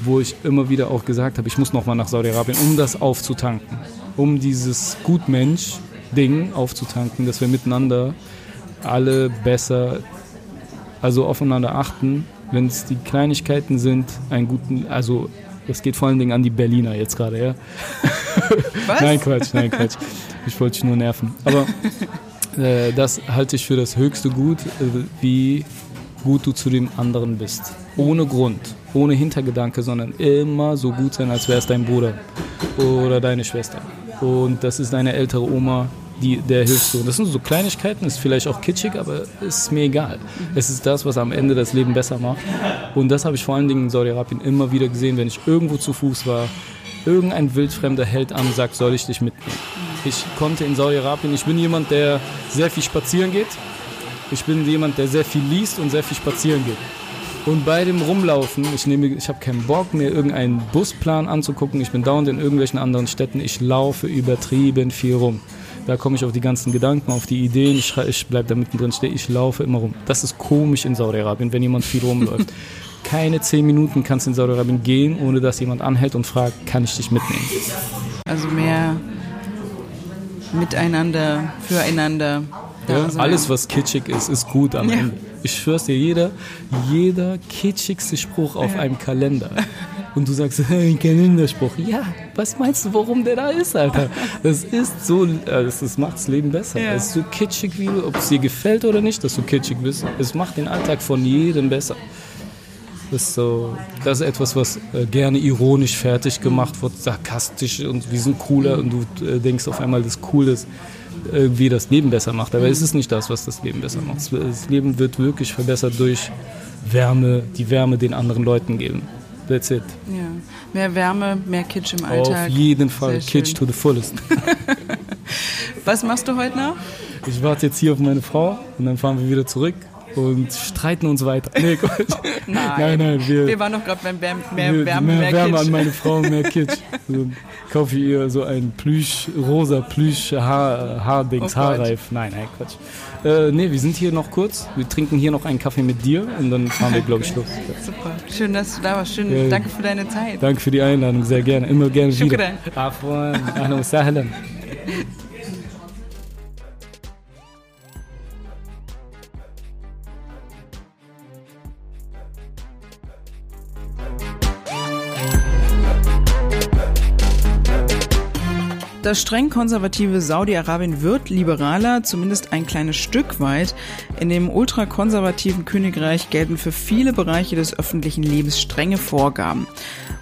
wo ich immer wieder auch gesagt habe, ich muss nochmal nach Saudi-Arabien, um das aufzutanken. Um dieses Gutmensch-Ding aufzutanken, dass wir miteinander alle besser also aufeinander achten, wenn es die Kleinigkeiten sind, einen guten, also das geht vor allen Dingen an die Berliner jetzt gerade, ja. Was? nein, Quatsch, nein, Quatsch. Ich wollte dich nur nerven. Aber äh, das halte ich für das höchste Gut, äh, wie gut du zu dem anderen bist. Ohne Grund, ohne Hintergedanke, sondern immer so gut sein, als wäre es dein Bruder oder deine Schwester. Und das ist deine ältere Oma, die, der hilfst du. Das sind so Kleinigkeiten, ist vielleicht auch kitschig, aber ist mir egal. Es ist das, was am Ende das Leben besser macht. Und das habe ich vor allen Dingen in Saudi-Arabien immer wieder gesehen, wenn ich irgendwo zu Fuß war. Irgendein wildfremder hält an und sagt, soll ich dich mitnehmen? Ich konnte in Saudi-Arabien, ich bin jemand, der sehr viel spazieren geht. Ich bin jemand, der sehr viel liest und sehr viel spazieren geht. Und bei dem Rumlaufen, ich, nehme, ich habe keinen Bock, mir irgendeinen Busplan anzugucken. Ich bin dauernd in irgendwelchen anderen Städten. Ich laufe übertrieben viel rum. Da komme ich auf die ganzen Gedanken, auf die Ideen. Ich, ich bleibe da mittendrin stehen. Ich laufe immer rum. Das ist komisch in Saudi-Arabien, wenn jemand viel rumläuft. Keine zehn Minuten kannst du in Saudi-Arabien gehen, ohne dass jemand anhält und fragt, kann ich dich mitnehmen? Also mehr miteinander, füreinander. Ja, alles, was kitschig ist, ist gut am ja. Ende. Ich schwör's dir, jeder, jeder kitschigste Spruch auf ja. einem Kalender und du sagst, hey, Kalenderspruch. Ja, was meinst du, warum der da ist, Alter? Das ist so, äh, das, das macht das Leben besser. Ja. Es ist so kitschig, wie ob es dir gefällt oder nicht, dass du kitschig bist. Es macht den Alltag von jedem besser. Das ist, so, das ist etwas, was äh, gerne ironisch fertig gemacht wird, sarkastisch und wir sind cooler und du äh, denkst auf einmal, das Coole ist, irgendwie das Leben besser macht. Aber es ist nicht das, was das Leben besser macht. Das Leben wird wirklich verbessert durch Wärme, die Wärme den anderen Leuten geben. That's it. Ja. Mehr Wärme, mehr Kitsch im Alltag. Auf jeden Fall. Kitsch to the fullest. Was machst du heute noch? Ich warte jetzt hier auf meine Frau und dann fahren wir wieder zurück. Und streiten uns weiter. Nee, Gott. nein, nein, nein, wir, wir waren doch gerade beim Wärme, mehr, wir, Wärme, mehr, mehr Wärme an meine Frau, mehr Kitsch. So, kaufe ihr so ein Plüsch, rosa Plüsch Haar, Haardings, Oh. Haarreif. Nein, nein, Quatsch. Äh, nee, wir sind hier noch kurz. Wir trinken hier noch einen Kaffee mit dir und dann fahren wir, glaube ich, los. Super. Schön, dass du da warst. Schön, Ja. danke für deine Zeit. Danke für die Einladung, sehr gerne. Immer gerne wieder. Shukran. Afwan, ahlan sahlan. Das streng konservative Saudi-Arabien wird liberaler, zumindest ein kleines Stück weit. In dem ultrakonservativen Königreich gelten für viele Bereiche des öffentlichen Lebens strenge Vorgaben.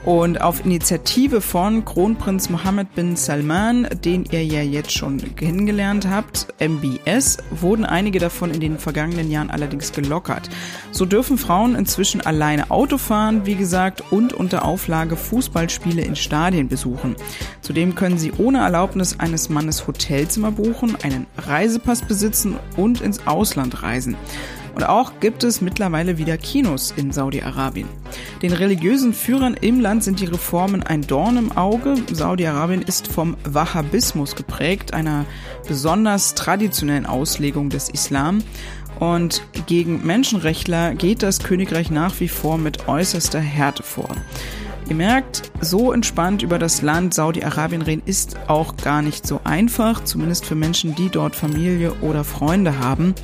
Und auf Initiative von Kronprinz Mohammed bin Salman, den ihr ja jetzt schon kennengelernt habt, MBS, wurden einige davon in den vergangenen Jahren allerdings gelockert. So dürfen Frauen inzwischen alleine Auto fahren, wie gesagt, und unter Auflage Fußballspiele in Stadien besuchen. Zudem können sie ohne Erlaubnis eines Mannes Hotelzimmer buchen, einen Reisepass besitzen und ins Ausland reisen. Und auch gibt es mittlerweile wieder Kinos in Saudi-Arabien. Den religiösen Führern im Land sind die Reformen ein Dorn im Auge. Saudi-Arabien ist vom Wahhabismus geprägt, einer besonders traditionellen Auslegung des Islam. Und gegen Menschenrechtler geht das Königreich nach wie vor mit äußerster Härte vor. Ihr merkt, so entspannt über das Land Saudi-Arabien reden ist auch gar nicht so einfach, zumindest für Menschen, die dort Familie oder Freunde haben.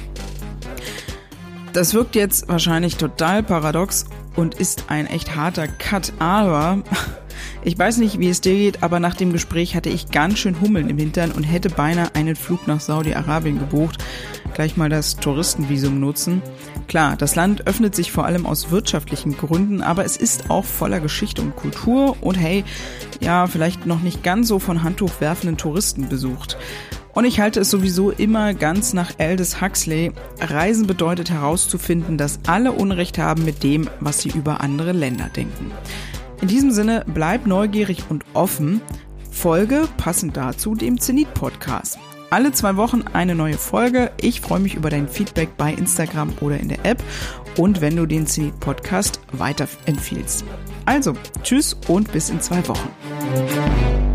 Das wirkt jetzt wahrscheinlich total paradox und ist ein echt harter Cut, aber ich weiß nicht, wie es dir geht, aber nach dem Gespräch hatte ich ganz schön Hummeln im Hintern und hätte beinahe einen Flug nach Saudi-Arabien gebucht. Gleich mal das Touristenvisum nutzen. Klar, das Land öffnet sich vor allem aus wirtschaftlichen Gründen, aber es ist auch voller Geschichte und Kultur und hey, ja, vielleicht noch nicht ganz so von Handtuch werfenden Touristen besucht. Und ich halte es sowieso immer ganz nach Aldous Huxley. Reisen bedeutet herauszufinden, dass alle Unrecht haben mit dem, was sie über andere Länder denken. In diesem Sinne, bleib neugierig und offen. Folge passend dazu dem Zenit-Podcast. Alle zwei Wochen eine neue Folge. Ich freue mich über dein Feedback bei Instagram oder in der App und wenn du den Zenit-Podcast weiterempfiehlst. Also, tschüss und bis in zwei Wochen.